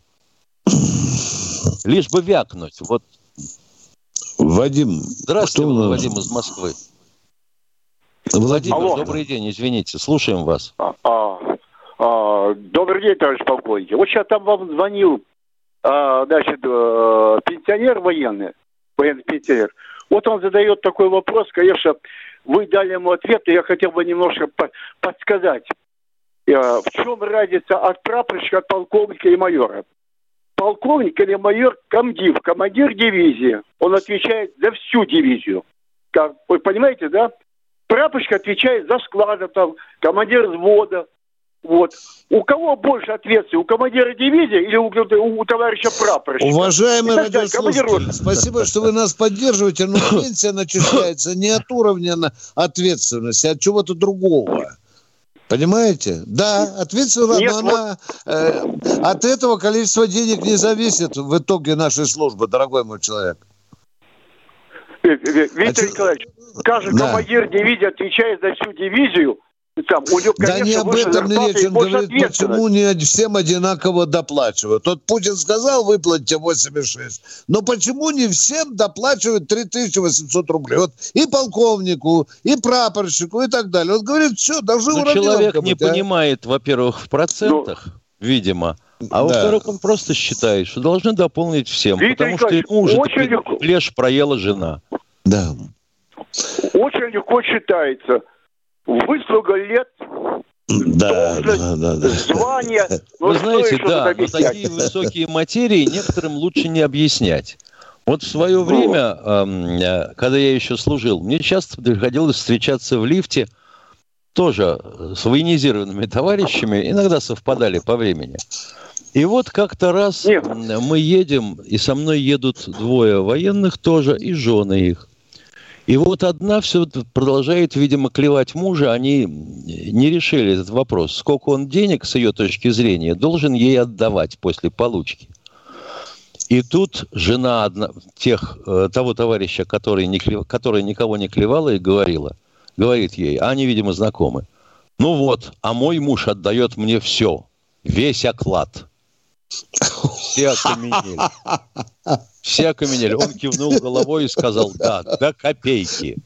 Лишь бы вякнуть. Вот. Вадим. Здравствуйте, кто... Вадим из Москвы. Владимир, Алло. добрый день, извините, слушаем вас. А, а, а, добрый день, товарищ полковник. Вот сейчас там вам звонил, а, значит, а, пенсионер военный, военный пенсионер. Вот он задает такой вопрос, конечно, вы дали ему ответ, и я хотел бы немножко по подсказать. А, в чем разница от прапорщика, от полковника и майора? Полковник или майор комдив, командир дивизии. Он отвечает за всю дивизию. Вы понимаете, да? Прапорщик отвечает за склады, там, командир взвода. Вот. У кого больше ответственности? У командира дивизии или у, у, товарища прапорщика? Уважаемый радиослушатель, спасибо, что вы нас поддерживаете, но пенсия начисляется не от уровня ответственности, а от чего-то другого. Понимаете? Да, ответственность, Нет, но она э, от этого количество денег не зависит в итоге нашей службы, дорогой мой человек. Виктор а Николаевич, каждый да. командир дивизии отвечает за всю дивизию, там, у него, конечно, да не об этом не речь, он говорит, почему не всем одинаково доплачивают. Вот Путин сказал, выплатите 8,6, но почему не всем доплачивают 3800 рублей? Вот и полковнику, и прапорщику, и так далее. Он говорит, все, должны ну, Человек быть, не а? понимает, во-первых, в процентах, ну, видимо, а во-вторых, он просто считает, что должны дополнить всем, Виктор потому что ему уже очень... плешь проела жена. Да. Очень легко считается – выслуга лет, да, да, да, да. звание. Ну, Вы знаете, да, но такие высокие материи некоторым лучше не объяснять. Вот в свое ну. время, э, когда я еще служил, мне часто приходилось встречаться в лифте тоже с военизированными товарищами, иногда совпадали по времени. И вот как-то раз Нет. мы едем, и со мной едут двое военных тоже, и жены их. И вот одна все продолжает, видимо, клевать мужа. Они не решили этот вопрос. Сколько он денег, с ее точки зрения, должен ей отдавать после получки. И тут жена одна, тех, э, того товарища, который, не, который никого не клевала и говорила, говорит ей, а они, видимо, знакомы. Ну вот, а мой муж отдает мне все, весь оклад. Все окаменели. Все окаменели. Он кивнул головой и сказал, да, до копейки.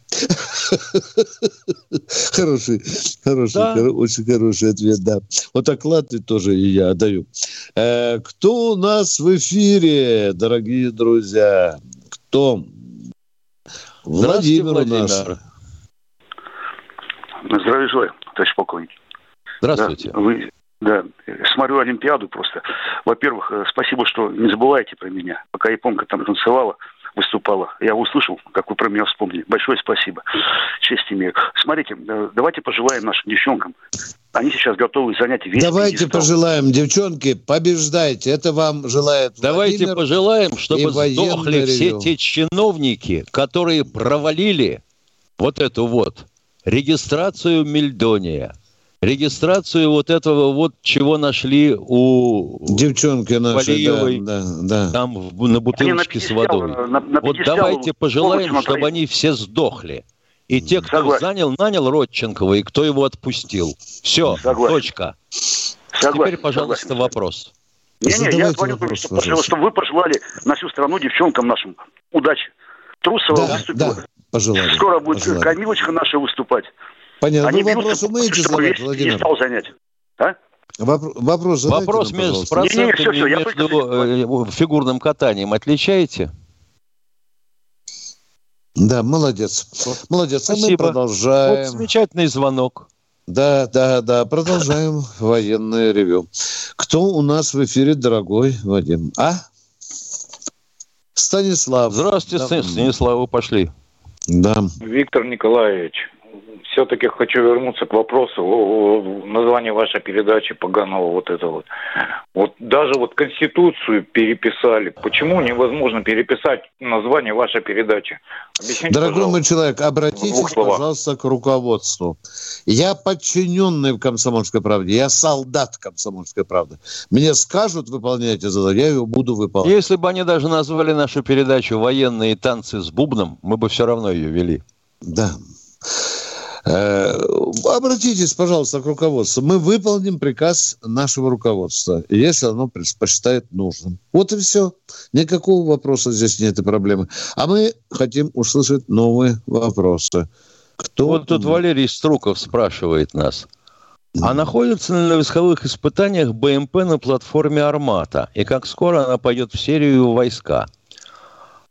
Хороший, хороший, да. очень хороший ответ, да. Вот оклад тоже и я даю. Э, кто у нас в эфире, дорогие друзья? Кто? Владимир, Владимир. у нас. Здравия желаю, товарищ полковник. Здравствуйте. Да, вы да, смотрю Олимпиаду просто. Во-первых, э, спасибо, что не забываете про меня. Пока японка там танцевала, выступала, я услышал, как вы про меня вспомнили. Большое спасибо. Честь имею. Смотрите, э, давайте пожелаем нашим девчонкам. Они сейчас готовы занять весь Давайте пьедестал. пожелаем, девчонки, побеждайте. Это вам желает Давайте Владимир пожелаем, чтобы сдохли все те чиновники, которые провалили вот эту вот регистрацию Мельдония – регистрацию вот этого вот, чего нашли у девчонки нашей, Валиевой, да, да, да. там на бутылочке с водой. На, на вот давайте пожелаем, чтобы они все сдохли. И те, кто Согласен. занял, нанял Родченкова, и кто его отпустил. Все, Согласен. точка. Согласен. Теперь, пожалуйста, Согласен. вопрос. Не-не, я вопрос, чтобы, чтобы вы пожелали на всю страну девчонкам нашим удачи. Трусова да, выступила. Да, пожелали. Скоро будет пожелали. Камилочка наша выступать. Понятно. Они Вы вопрос умеете задать, Владимир? Не стал занять. А? Вопрос, вопрос задайте Вопрос нам, между процентами не, не, все, все, между только... Э, фигурным катанием отличаете? Да, молодец. Молодец. Спасибо. А мы продолжаем. Вот замечательный звонок. Да, да, да. Продолжаем военное ревю. Кто у нас в эфире, дорогой Вадим? А? Станислав. Здравствуйте, да. Станислав, вы пошли. Да. Виктор Николаевич, все-таки хочу вернуться к вопросу о, о названии вашей передачи поганого вот это вот. Вот даже вот Конституцию переписали. Почему невозможно переписать название вашей передачи? Объясните, Дорогой мой человек, обратитесь, пожалуйста, к руководству. Я подчиненный в «Комсомольской правде», я солдат «Комсомольской правды». Мне скажут, выполняйте задание, я его буду выполнять. Если бы они даже назвали нашу передачу «Военные танцы с бубном», мы бы все равно ее вели. Да. Э, обратитесь, пожалуйста, к руководству. Мы выполним приказ нашего руководства, если оно посчитает нужным. Вот и все. Никакого вопроса здесь нет и проблемы. А мы хотим услышать новые вопросы. Кто... Вот тут Валерий Струков спрашивает нас. А находится ли на войсковых испытаниях БМП на платформе «Армата»? И как скоро она пойдет в серию войска?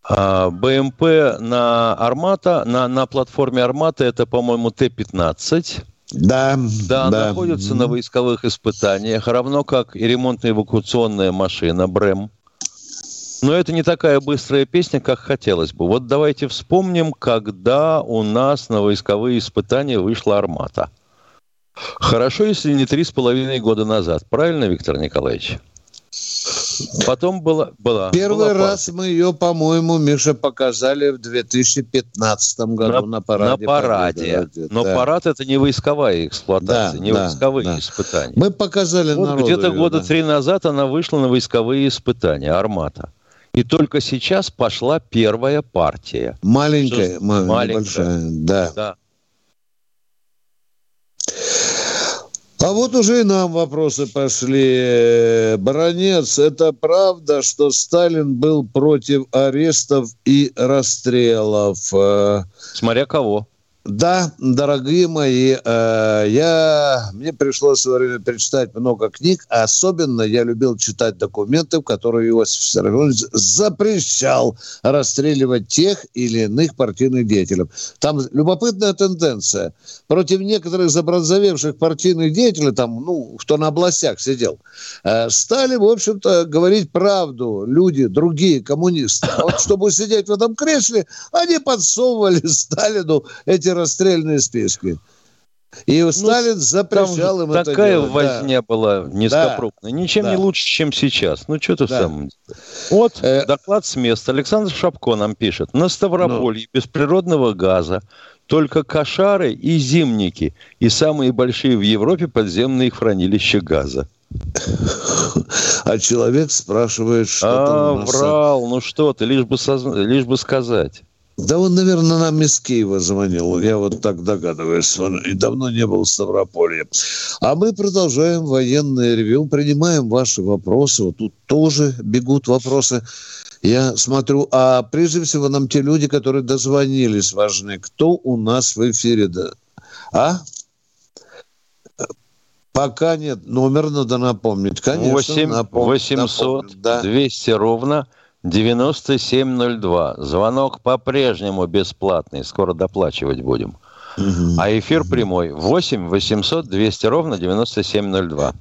А, БМП на Армата, на, на платформе Армата это, по-моему, Т-15. Да, да, да. находится на войсковых испытаниях, равно как и ремонтно-эвакуационная машина БРЭМ. Но это не такая быстрая песня, как хотелось бы. Вот давайте вспомним, когда у нас на войсковые испытания вышла «Армата». Хорошо, если не три с половиной года назад. Правильно, Виктор Николаевич? Потом была... была Первый была раз мы ее, по-моему, Миша, показали в 2015 году на, на параде. На параде. Но да. парад это не войсковая эксплуатация, да, не да, войсковые да. испытания. Мы показали вот народу Где-то года да. три назад она вышла на войсковые испытания, «Армата». И только сейчас пошла первая партия. Маленькая, Что... маленькая, большая, да. да. А вот уже и нам вопросы пошли. Баронец, это правда, что Сталин был против арестов и расстрелов? Смотря кого. Да, дорогие мои, э, я, мне пришлось в свое время перечитать много книг, а особенно я любил читать документы, в которые Иосиф Виссарионович запрещал расстреливать тех или иных партийных деятелей. Там любопытная тенденция. Против некоторых забронзовевших партийных деятелей, там, ну, кто на областях сидел, э, стали, в общем-то, говорить правду люди, другие коммунисты. Вот чтобы сидеть в этом кресле, они подсовывали Сталину эти расстрельные списки. И ну, Сталин запрещал им это Такая возня да. была низкопробная. Да. Ничем да. не лучше, чем сейчас. Ну, что-то да. в самом деле. Вот э... доклад с места. Александр Шапко нам пишет. На Ставрополье ну. без природного газа только кошары и зимники. И самые большие в Европе подземные хранилища газа. А человек спрашивает, что а, там врал, ну что ты, лишь бы, соз... лишь бы сказать. Да он, наверное, нам из Киева звонил. Я вот так догадываюсь. Он и давно не был в Ставрополье. А мы продолжаем военное ревю. Принимаем ваши вопросы. Вот тут тоже бегут вопросы. Я смотрю, а прежде всего нам те люди, которые дозвонились, важны. Кто у нас в эфире? Да? А? Пока нет. Номер надо напомнить. Конечно, 8 напом... 800 напомнить. Да. 200 ровно 9702. Звонок по-прежнему бесплатный. Скоро доплачивать будем. Угу. А эфир прямой 8 800 200 ровно 9702.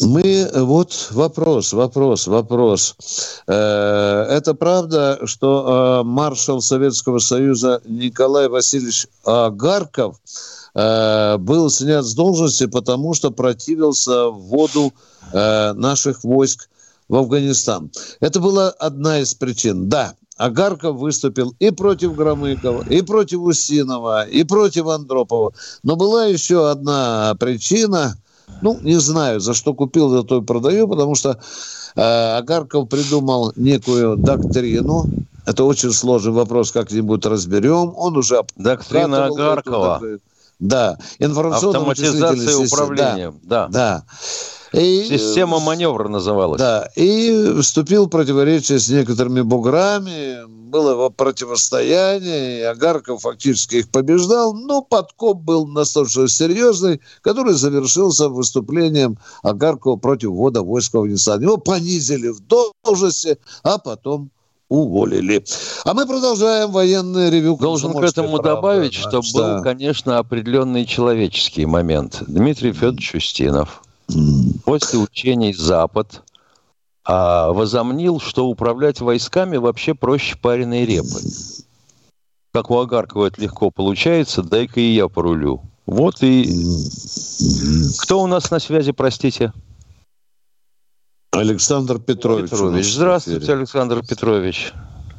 Мы, вот вопрос, вопрос, вопрос. Э, это правда, что э, маршал Советского Союза Николай Васильевич Агарков э, был снят с должности, потому что противился вводу наших войск в Афганистан. Это была одна из причин. Да, Агарков выступил и против Громыкова, и против Устинова, и против Андропова. Но была еще одна причина, ну, не знаю, за что купил, за то и продаю, потому что э, Агарков придумал некую доктрину. Это очень сложный вопрос, как-нибудь разберем. Он уже... Доктрина Агаркова. Да, информационно-автоматизация управления. Да, да. да. И, Система маневра называлась. Да, и вступил в противоречие с некоторыми буграми, было противостояние, и Агарков фактически их побеждал, но подкоп был настолько серьезный, который завершился выступлением Агаркова против ввода войск в Афганистан. Его понизили в должности, а потом уволили. А мы продолжаем военное ревю. Должен к этому правда, добавить, что да. был, конечно, определенный человеческий момент. Дмитрий Федорович Устинов – После учений Запад а возомнил, что управлять войсками вообще проще пареной репы. Как у Агаркова это легко получается, дай-ка и я порулю. Вот и... Кто у нас на связи, простите? Александр Петрович. Петрович. Здравствуйте, Александр Петрович.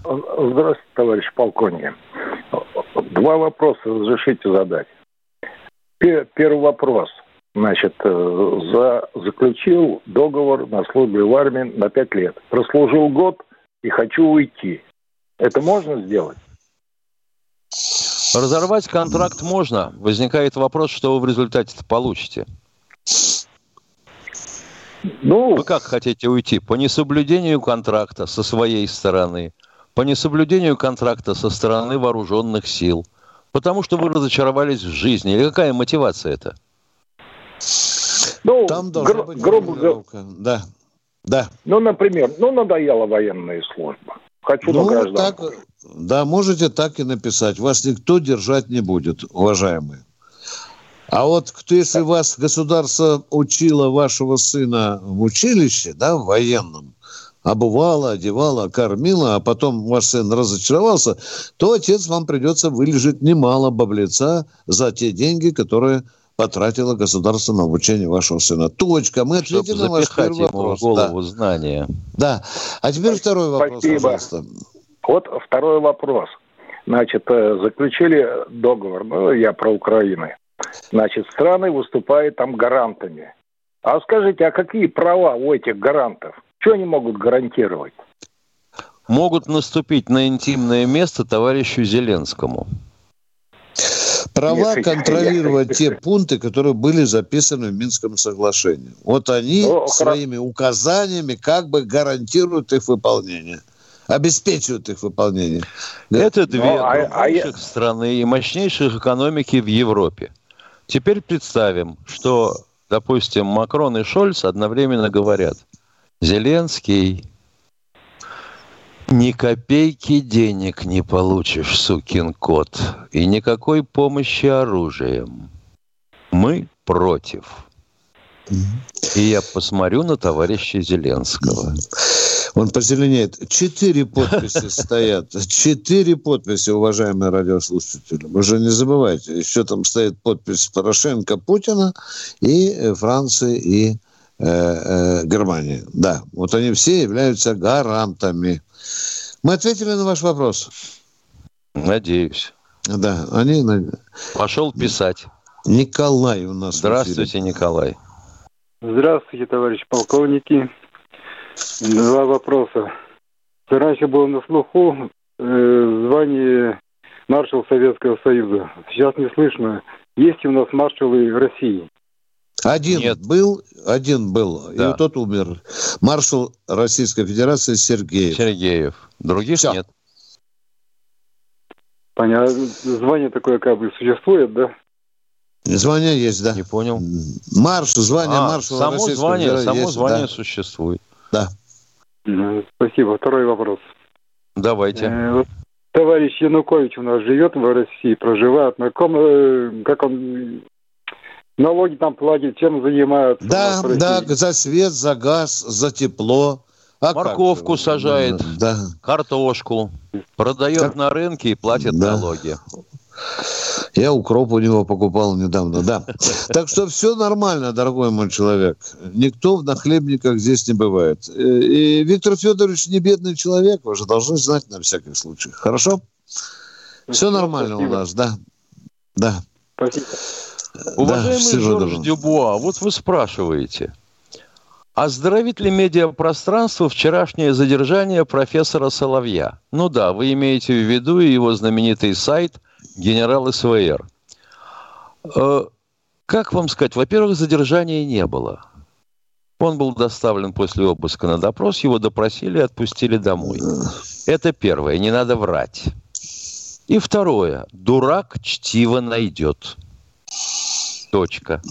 Здравствуйте, товарищ полковник. Два вопроса разрешите задать. Первый вопрос. Значит, э, за, заключил договор на службе в армии на пять лет. Прослужил год и хочу уйти. Это можно сделать? Разорвать контракт можно. Возникает вопрос, что вы в результате получите. Ну... Вы как хотите уйти? По несоблюдению контракта со своей стороны, по несоблюдению контракта со стороны вооруженных сил, потому что вы разочаровались в жизни. Или какая мотивация это? Ну, Там гру- быть грубо говоря, да. Да. Ну, например, ну, надоела военная служба. Хочу ну, на гражданку. Так, да, можете так и написать. Вас никто держать не будет, уважаемые. А вот кто, если вас государство учило вашего сына в училище, да, в военном, обувала, одевала, кормила, а потом ваш сын разочаровался, то отец вам придется вылежать немало баблица за те деньги, которые потратило государство на обучение вашего сына. Точка. Мы ответили на ваш первый вопрос. голову да. знания. Да. А теперь второй вопрос, Спасибо. пожалуйста. Вот второй вопрос. Значит, э, заключили договор, ну, я про Украину. Значит, страны выступают там гарантами. А скажите, а какие права у этих гарантов? Что они могут гарантировать? Могут наступить на интимное место товарищу Зеленскому. Права контролировать те пункты, которые были записаны в Минском соглашении. Вот они ну, своими указаниями как бы гарантируют их выполнение обеспечивают их выполнение. Это две ну, а, крупнейших а страны и мощнейших экономики в Европе. Теперь представим, что, допустим, Макрон и Шольц одновременно говорят, Зеленский, ни копейки денег не получишь, сукин кот, и никакой помощи оружием. Мы против. И я посмотрю на товарища Зеленского. Он позеленеет. Четыре подписи стоят. Четыре подписи, уважаемые радиослушатели. Вы же не забывайте. Еще там стоит подпись Порошенко, Путина и э, Франции, и э, э, Германии. Да, вот они все являются гарантами. Мы ответили на ваш вопрос. Надеюсь. Да, они... Пошел писать. Николай у нас. Здравствуйте, Николай. Здравствуйте, товарищ полковники. Два вопроса. Раньше было на слуху э, звание маршал Советского Союза. Сейчас не слышно. Есть у нас маршалы России? Один Нет. был, один был, да. и тот умер. Маршал Российской Федерации Сергеев. Сергеев. Других Все. нет. Понятно. Звание такое как бы существует, да? Звание есть, да. Не понял. Марш, звание а, маршала само Российской звание, Федерации Само есть, звание да. существует. Да. Спасибо. Второй вопрос. Давайте. Э, товарищ Янукович у нас живет в России, проживает. На ком, э, как он налоги там платит, чем занимается? Да, да, за свет, за газ, за тепло. А Морковку сажает, да. картошку, продает как... на рынке и платит да. налоги. Я укроп у него покупал недавно, да. Так что все нормально, дорогой мой человек. Никто на хлебниках здесь не бывает. Э, и Виктор Федорович не бедный человек, вы же должны знать на всякий случай. Хорошо? Все нормально Спасибо. у нас, да. Да. Спасибо. Уважаемый да, Жорж Дюбуа, вот вы спрашиваете, оздоровит ли медиапространство вчерашнее задержание профессора Соловья? Ну да, вы имеете в виду его знаменитый сайт – генерал СВР. Э, как вам сказать? Во-первых, задержания не было. Он был доставлен после обыска на допрос, его допросили и отпустили домой. Это первое, не надо врать. И второе, дурак чтиво найдет. Точка.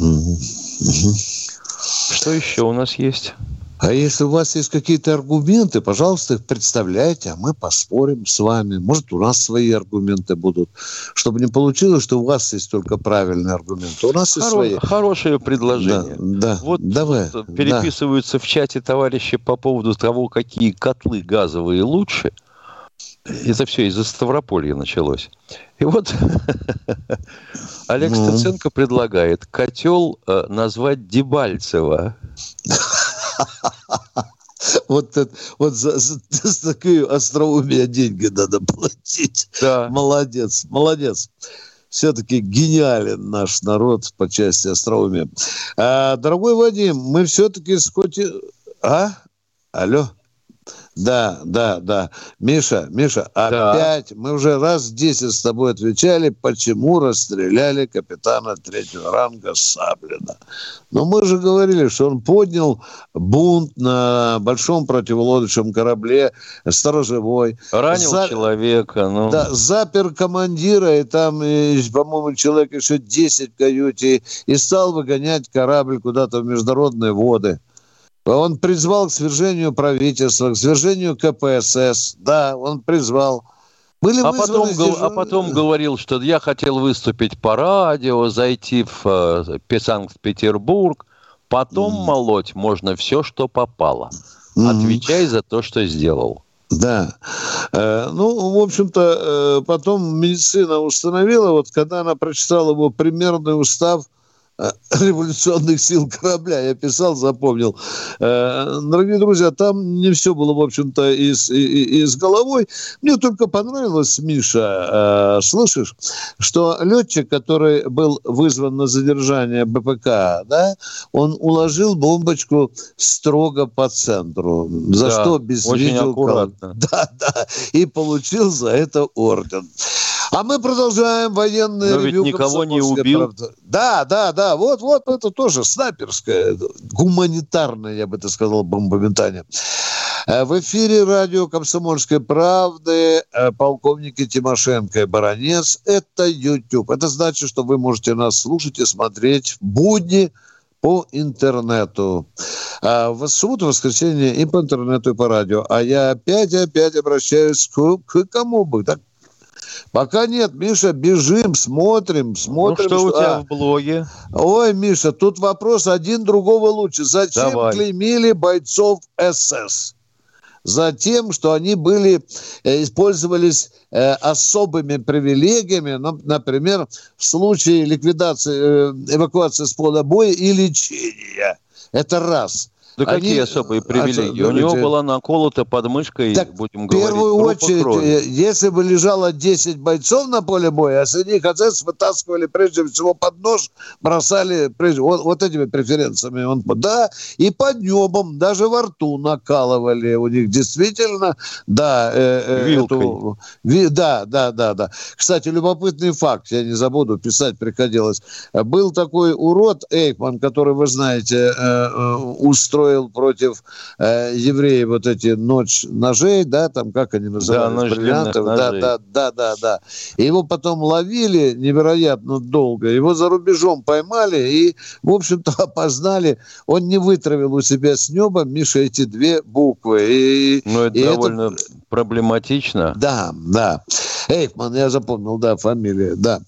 Что еще у нас есть? А если у вас есть какие-то аргументы, пожалуйста, их представляйте, а мы поспорим с вами. Может, у нас свои аргументы будут. Чтобы не получилось, что у вас есть только правильные аргументы. У нас Хоро- есть свои. Хорошее предложение. Да, да. Вот Давай. переписываются да. в чате товарищи по поводу того, какие котлы газовые лучше. Это все из-за Ставрополья началось. И вот Олег ну. Предлагает котел э, назвать Дебальцево. Вот, вот за, за, за такую остроумие деньги надо платить. Да. Молодец, молодец. Все-таки гениален наш народ по части остроумия. А, дорогой Вадим, мы все-таки Коти... А? Алло? Да, да, да. Миша, Миша, да. опять мы уже раз 10 с тобой отвечали, почему расстреляли капитана третьего ранга Саблина. Но мы же говорили, что он поднял бунт на большом противолодочном корабле сторожевой. Ранил за... человека. Ну... Да, запер командира, и там, по-моему, человек еще 10 в каюте, и стал выгонять корабль куда-то в международные воды. Он призвал к свержению правительства, к свержению КПСС. Да, он призвал. Были а, потом, дежур... а потом говорил, что я хотел выступить по радио, зайти в э, Санкт-Петербург. Потом mm. молоть можно все, что попало. Mm. Отвечай за то, что сделал. Да. Э, ну, в общем-то, э, потом медицина установила, вот когда она прочитала его примерный устав – революционных сил корабля. Я писал, запомнил. Э, дорогие друзья, там не все было, в общем-то, и с, и, и с головой. Мне только понравилось, Миша, э, слышишь, что летчик, который был вызван на задержание БПК, да, он уложил бомбочку строго по центру, за да, что без очень видео... аккуратно. Да, да, и получил за это орден. А мы продолжаем военное Но ревью. ведь никого не убил. Правда. Да, да, да. Вот, вот это тоже снайперское, гуманитарное, я бы это сказал, бомбометание. Э, в эфире радио «Комсомольской правды» э, полковники Тимошенко и Баранец. Это YouTube. Это значит, что вы можете нас слушать и смотреть в будни по интернету. А в субботу, воскресенье и по интернету, и по радио. А я опять-опять обращаюсь к, к кому бы? Так Пока нет, Миша, бежим, смотрим, смотрим. Ну, что, что у тебя а... в блоге? Ой, Миша, тут вопрос один другого лучше. Зачем Давай. клеймили бойцов СС? Затем, что они были, э, использовались э, особыми привилегиями, ну, например, в случае ликвидации, э, эвакуации с поля боя и лечения. Это раз. Да они... какие особые привилегии? У него была наколота подмышкой, так, будем говорить, В первую очередь, крови. Э, если бы лежало 10 бойцов на поле боя, а среди них АЗС вытаскивали прежде всего под нож, бросали прежде, вот, вот этими преференциями. Он, да, и под небом, даже во рту накалывали у них действительно, да. Э, э, Эту, ви, да, да, да, да. Кстати, любопытный факт, я не забуду, писать приходилось. Был такой урод Эйхман, который, вы знаете, э, э, устроил устроил против э, евреев вот эти ночь ножей, да, там как они называются, да, бриллиантов, да, да, да, да, да. И его потом ловили невероятно долго, его за рубежом поймали и, в общем-то, опознали. Он не вытравил у себя с неба, Миша, эти две буквы. И, ну, это и довольно это... проблематично. Да, да. Эйхман, я запомнил, да, фамилия, да.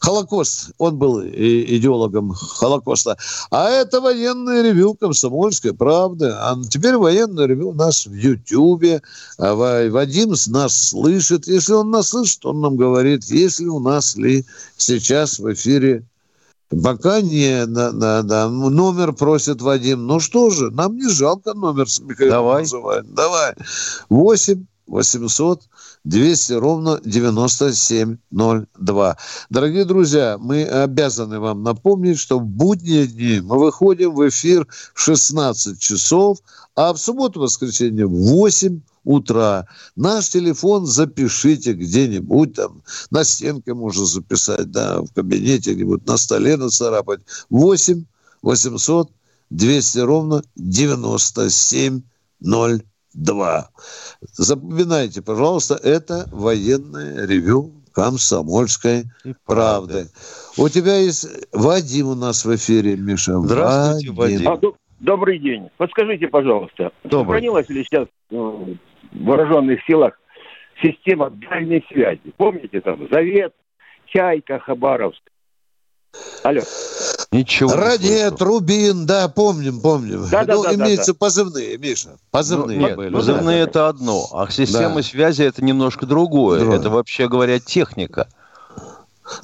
Холокост, он был идеологом Холокоста. А это военное ревю комсомольское, правда. А теперь военное ревю у нас в Ютьюбе. А Вадим нас слышит. Если он нас слышит, он нам говорит, если у нас ли сейчас в эфире Пока не, да, да, да. Номер просит Вадим. Ну что же, нам не жалко номер с Михаилом Давай. называть. Давай. 8 800 200 ровно 9702. Дорогие друзья, мы обязаны вам напомнить, что в будние дни мы выходим в эфир в 16 часов, а в субботу-воскресенье в 8 утра. Наш телефон запишите где-нибудь там, на стенке можно записать, да, в кабинете где-нибудь, на столе нацарапать. 8 800 200 ровно 9702. 2. Запоминайте, пожалуйста, это военное ревю комсомольской правды. У тебя есть Вадим у нас в эфире, Миша. Здравствуйте, Вадим. Вадим. добрый день. Подскажите, пожалуйста, добрый. сохранилась ли сейчас ну, в вооруженных силах система дальней связи? Помните там Завет, Чайка, Хабаровск? Алло. Ничего. Радиет, Рубин, да, помним, помним. Да, ну, да, имеются да. позывные, Миша. Позывные. Ну, нет, были. позывные да. это одно, а система да. связи это немножко другое. другое. Это вообще говоря техника.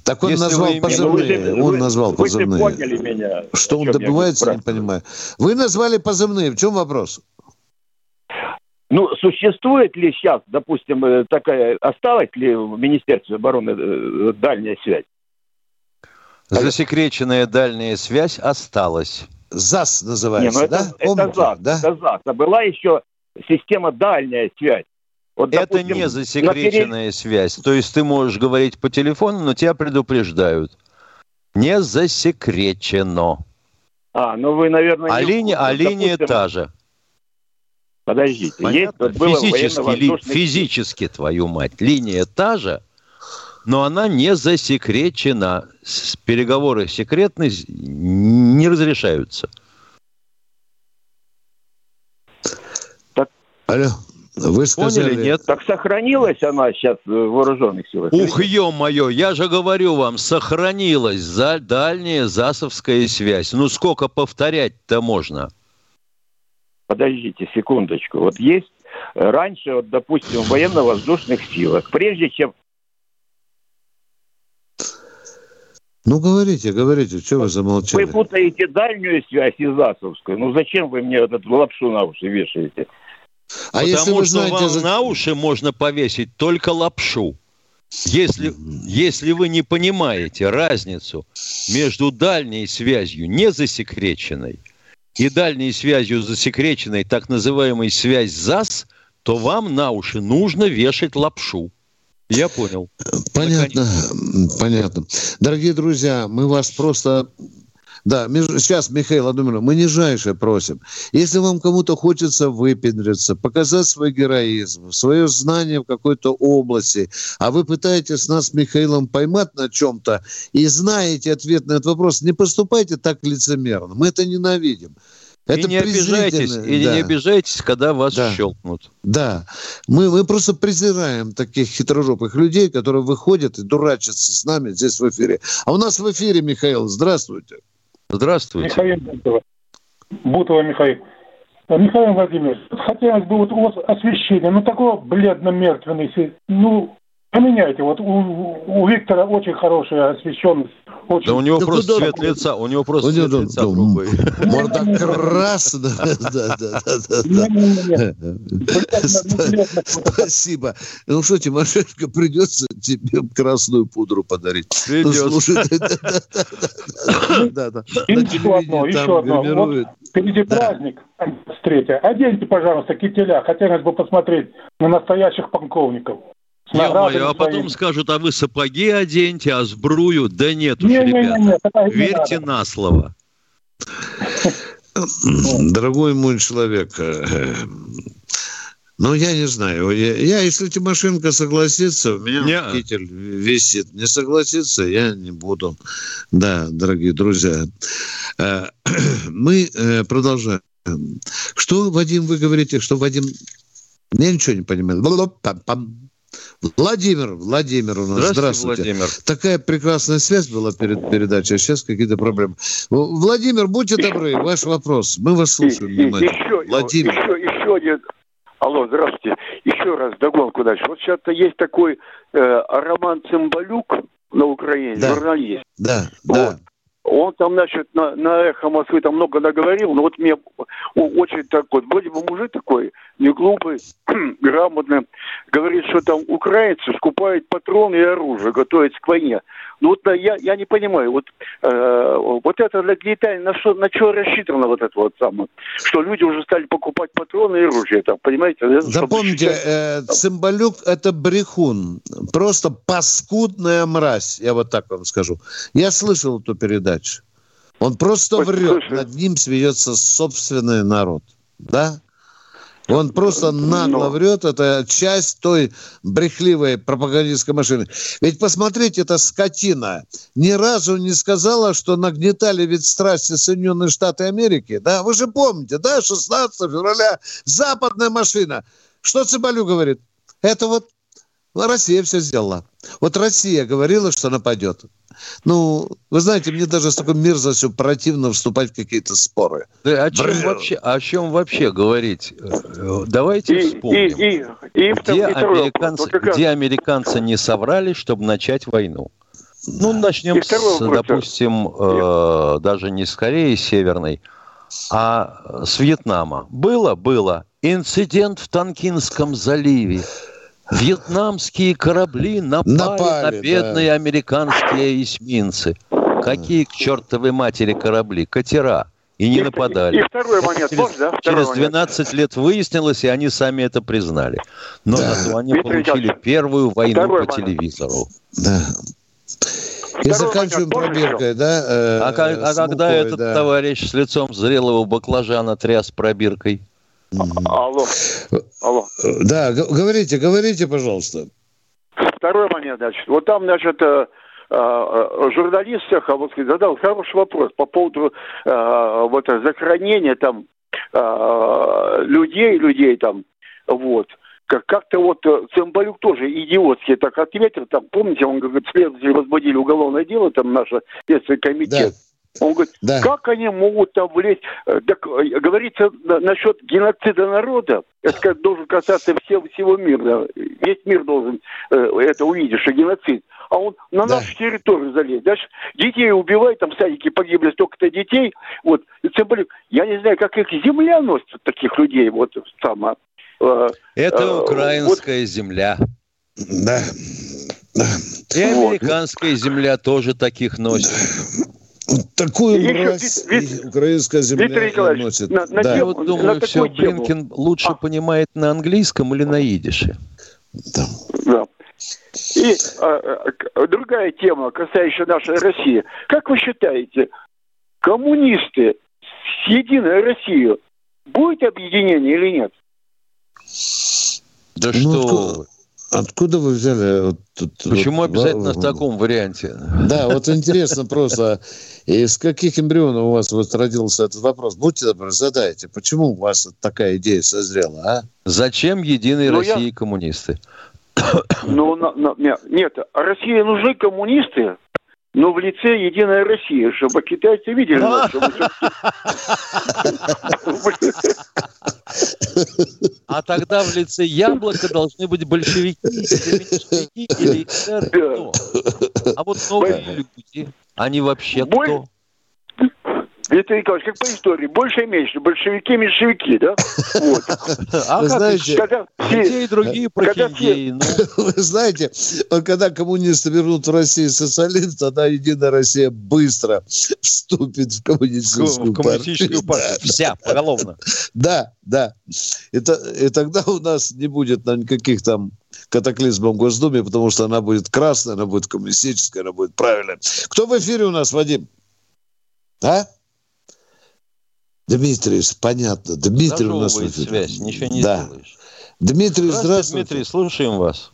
Так он Если назвал вы позывные. Вы, он назвал позывные. Вы поняли меня. Что он добивается, я не понимаю. Вы назвали позывные. В чем вопрос? Ну, существует ли сейчас, допустим, э, такая, осталась ли в Министерстве обороны э, дальняя связь? Засекреченная дальняя связь осталась. ЗАС называется, Не, ну да? Это, Помните, это ЗАС, да? это ЗАС. А была еще система дальняя связь. Вот, допустим, это не засекреченная перед... связь. То есть ты можешь говорить по телефону, но тебя предупреждают. Не засекречено. А, ну вы, наверное... А, не... линия, а допустим... линия та же. Подождите. Понятно? Есть, вот физически, ли, физически, твою мать, линия та же, но она не засекречена. Переговоры секретные не разрешаются. Так, Алло. Вы сказали... Поняли, нет? Так сохранилась она сейчас в вооруженных силах? Ух, ё-моё, я же говорю вам, сохранилась за дальняя ЗАСовская связь. Ну, сколько повторять-то можно? Подождите секундочку. Вот есть раньше, вот, допустим, в военно-воздушных силах, прежде чем Ну, говорите, говорите, что вы замолчали? Вы путаете дальнюю связь и ЗАСовскую. Ну, зачем вы мне вот эту лапшу на уши вешаете? А Потому если вы знаете... что вам на уши можно повесить только лапшу. Если, если вы не понимаете разницу между дальней связью не засекреченной и дальней связью засекреченной, так называемой связь ЗАС, то вам на уши нужно вешать лапшу. Я понял. Понятно, Наконец. понятно. Дорогие друзья, мы вас просто да, сейчас, Михаил Владимирович, мы нижайше просим. Если вам кому-то хочется выпендриться, показать свой героизм, свое знание в какой-то области, а вы пытаетесь нас с Михаилом поймать на чем-то и знаете ответ на этот вопрос, не поступайте так лицемерно. Мы это ненавидим. Это и не обижайтесь, и да. не обижайтесь, когда вас да. щелкнут. Да, мы, мы просто презираем таких хитрожопых людей, которые выходят и дурачатся с нами здесь в эфире. А у нас в эфире Михаил, здравствуйте. Здравствуйте. Михаил Бутова. Бутова Михаил. Михаил Владимирович, хотелось бы вот у вас освещение, ну такого бледно-мертвенный, ну Поменяйте. Вот у, у Виктора очень хорошая освещенность. Очень... Да у него да просто цвет да, лица, у него просто у цвет него, лица другой. Морда красная. Да, да, да, Спасибо. Ну что, Тимошенко, придется тебе красную пудру подарить. Придется. Да, да. Еще одно, еще одно. Впереди праздник, встретя. Оденьте, пожалуйста, кителя. Хотелось бы посмотреть на настоящих полковников. Ё-моё, а потом скажут, а вы сапоги оденьте, а сбрую? Да нет уж, не, ребята, не, не, не, верьте не на слово. Дорогой мой человек, э, ну, я не знаю. Я, я если Тимошенко согласится, у меня не. китель висит. Не согласится, я не буду. Да, дорогие друзья. Э, мы э, продолжаем. Что, Вадим, вы говорите, что Вадим... Я ничего не понимаю. Владимир, Владимир у нас, здравствуйте. Владимир. Такая прекрасная связь была перед передачей, а сейчас какие-то проблемы. Владимир, будьте добры, ваш вопрос. Мы вас слушаем внимательно. Еще, Владимир. Еще, еще один. Алло, здравствуйте. Еще раз догонку дальше. Вот сейчас-то есть такой э, Роман Цымбалюк на Украине, да. журналист. Да, вот. да. Он там, значит, на, на эхо Москвы там много наговорил, но вот мне очень такой, вроде бы мужик такой, не глупый, грамотный, говорит, что там украинцы скупают патроны и оружие, готовятся к войне. Ну вот я, я не понимаю, вот, э, вот это для деталей, на что, на что рассчитано вот это вот самое, что люди уже стали покупать патроны и оружие, там, понимаете? Запомните, э, Цымбалюк – это брехун, просто паскудная мразь, я вот так вам скажу. Я слышал эту передачу. Он просто Ой, врет, слушай. над ним смеется собственный народ, да? Он просто нагло Но... врет. Это часть той брехливой пропагандистской машины. Ведь посмотрите, эта скотина ни разу не сказала, что нагнетали ведь страсти Соединенные Штаты Америки. Да, вы же помните, да, 16 февраля западная машина. Что Цыбалю говорит? Это вот Россия все сделала. Вот Россия говорила, что нападет. Ну, вы знаете, мне даже с такой мерзостью противно вступать в какие-то споры. Да, о, чем вообще, о чем вообще говорить? Давайте и, вспомним. И, и, и, где, американцы, где американцы не соврали, чтобы начать войну? Ну, начнем с, допустим, э, даже не с Кореи Северной, а с Вьетнама. Было? Было. Инцидент в Танкинском заливе. Вьетнамские корабли напали, напали на бедные да. американские эсминцы. Какие к чертовой матери корабли? Катера. И не и, нападали. И второй момент. Через, Можно, да? через 12 момент. лет выяснилось, и они сами это признали. Но да. зато они Виктор получили Ильич, первую войну по момент. телевизору. Да. И заканчиваем пробиркой, да? Э, а, как, а когда этот да. товарищ с лицом зрелого баклажана тряс пробиркой? Алло. Алло. Да, говорите, говорите, пожалуйста. Второй момент, значит. Вот там, значит, э, э, журналист Саховский задал хороший вопрос по поводу э, вот захоронения там людей, людей там, вот. Как-то вот Цымбалюк тоже идиотский так ответил, там, помните, он говорит, следователи возбудили уголовное дело, там наш следственный комитет. Да он говорит, да. как они могут там влезть? Э, так, э, говорится насчет геноцида народа, это должен касаться всего, всего мира. Весь мир должен э, это увидеть, что геноцид. А он на да. нашу территорию залезет. Дальше детей убивает, там в садике погибли столько-то детей. Вот. Я не знаю, как их земля носит, таких людей. Вот, там, а, это украинская вот. земля. Да. да. И американская вот. земля тоже таких носит. Такую и мразь еще, украинская земля Виктор Николаевич, носит. На, на да. Я вот думаю, на все, Блинкин лучше а. понимает на английском или на идише. Да. да. И а, а, другая тема, касающаяся нашей России. Как вы считаете, коммунисты с Единой Россией будет объединение или нет? Да ну, что Откуда вы взяли? Вот, Почему вот, обязательно в, в таком варианте? Да, вот интересно просто, из каких эмбрионов у вас вот родился этот вопрос? Будьте добры, задайте. Почему у вас такая идея созрела, а? Зачем Единой ну, России я... коммунисты? Ну, на, на, нет, России нужны коммунисты, но в лице Единая Россия, чтобы китайцы видели нас. А тогда в лице яблока должны быть большевики, или меньшевики, или кто? А вот новые люди, они вообще кто? Виктор Николаевич, как по истории, больше и меньше, большевики, меньшевики, да? Вот. А Вы знаете, когда все, те и другие прохиндеи. Ну. Вы знаете, когда коммунисты вернут в Россию социализм, тогда Единая Россия быстро вступит в коммунистическую, в коммунистическую партию. партию. Вся, поголовно. Да, да. И, и тогда у нас не будет никаких там катаклизмов в Госдуме, потому что она будет красная, она будет коммунистическая, она будет правильная. Кто в эфире у нас, Вадим? А? Дмитрий, понятно. Дмитрий у нас... связь, ничего не да. сделаешь. Дмитрий, здравствуйте. здравствуйте. Дмитрий, слушаем вас.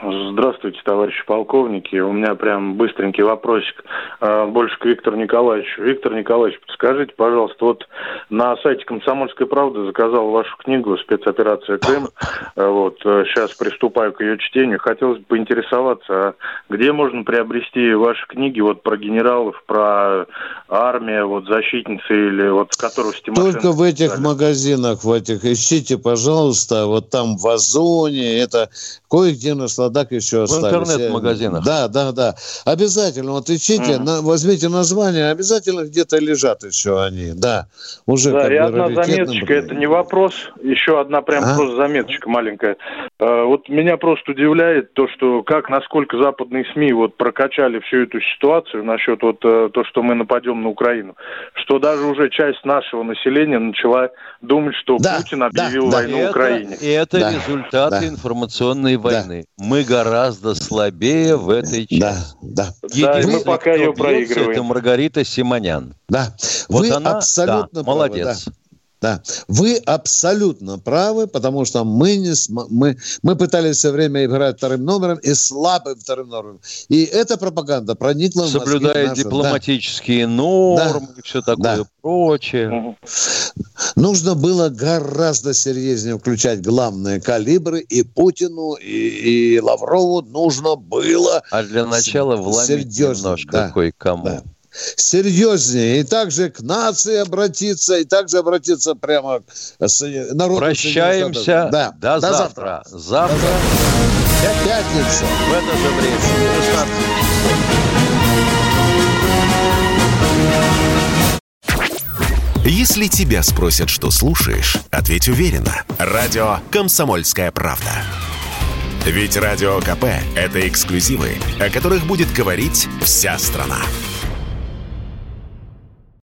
Здравствуйте, товарищи полковники. У меня прям быстренький вопросик а, больше к Виктору Николаевичу. Виктор Николаевич, подскажите, пожалуйста, вот на сайте «Комсомольской правды» заказал вашу книгу «Спецоперация Крым». А, вот, сейчас приступаю к ее чтению. Хотелось бы поинтересоваться, а где можно приобрести ваши книги вот про генералов, про армию, вот защитницы или вот с которых Только в этих писали. магазинах, в этих. Ищите, пожалуйста, вот там в Озоне, это кое-где на складах еще остались. В интернет-магазинах. Да, да, да. Обязательно. Вот ищите, mm. на, возьмите название, обязательно где-то лежат еще они. Да, уже да, и одна заметочка, это не вопрос. Еще одна прям а? просто заметочка маленькая. Э, вот меня просто удивляет то, что как, насколько западные СМИ вот прокачали всю эту ситуацию насчет вот э, то, что мы нападем на Украину, что даже уже часть нашего населения начала думать, что да, Путин объявил да, войну да. Украине. И это, это да, результаты да. информационной войны. Да. Мы гораздо слабее в этой части. Да, да. да и мы пока ее проигрываем. Это Маргарита Симонян. Да. Вот Вы она, абсолютно да, правы, молодец. Да. Да, вы абсолютно правы, потому что мы, не см... мы, мы пытались все время играть вторым номером и слабым вторым номером. И эта пропаганда проникла в Соблюдая дипломатические да. нормы да. и все такое да. прочее. Нужно было гораздо серьезнее включать главные калибры и Путину, и, и Лаврову нужно было... А для начала вломить немножко да. кое-кому. Да серьезнее. И также к нации обратиться, и также обратиться прямо с народом. Прощаемся. Да. До, До завтра. Завтра. завтра. Пятница. В это же время. 16 Если тебя спросят, что слушаешь, ответь уверенно. Радио «Комсомольская правда». Ведь Радио КП – это эксклюзивы, о которых будет говорить вся страна.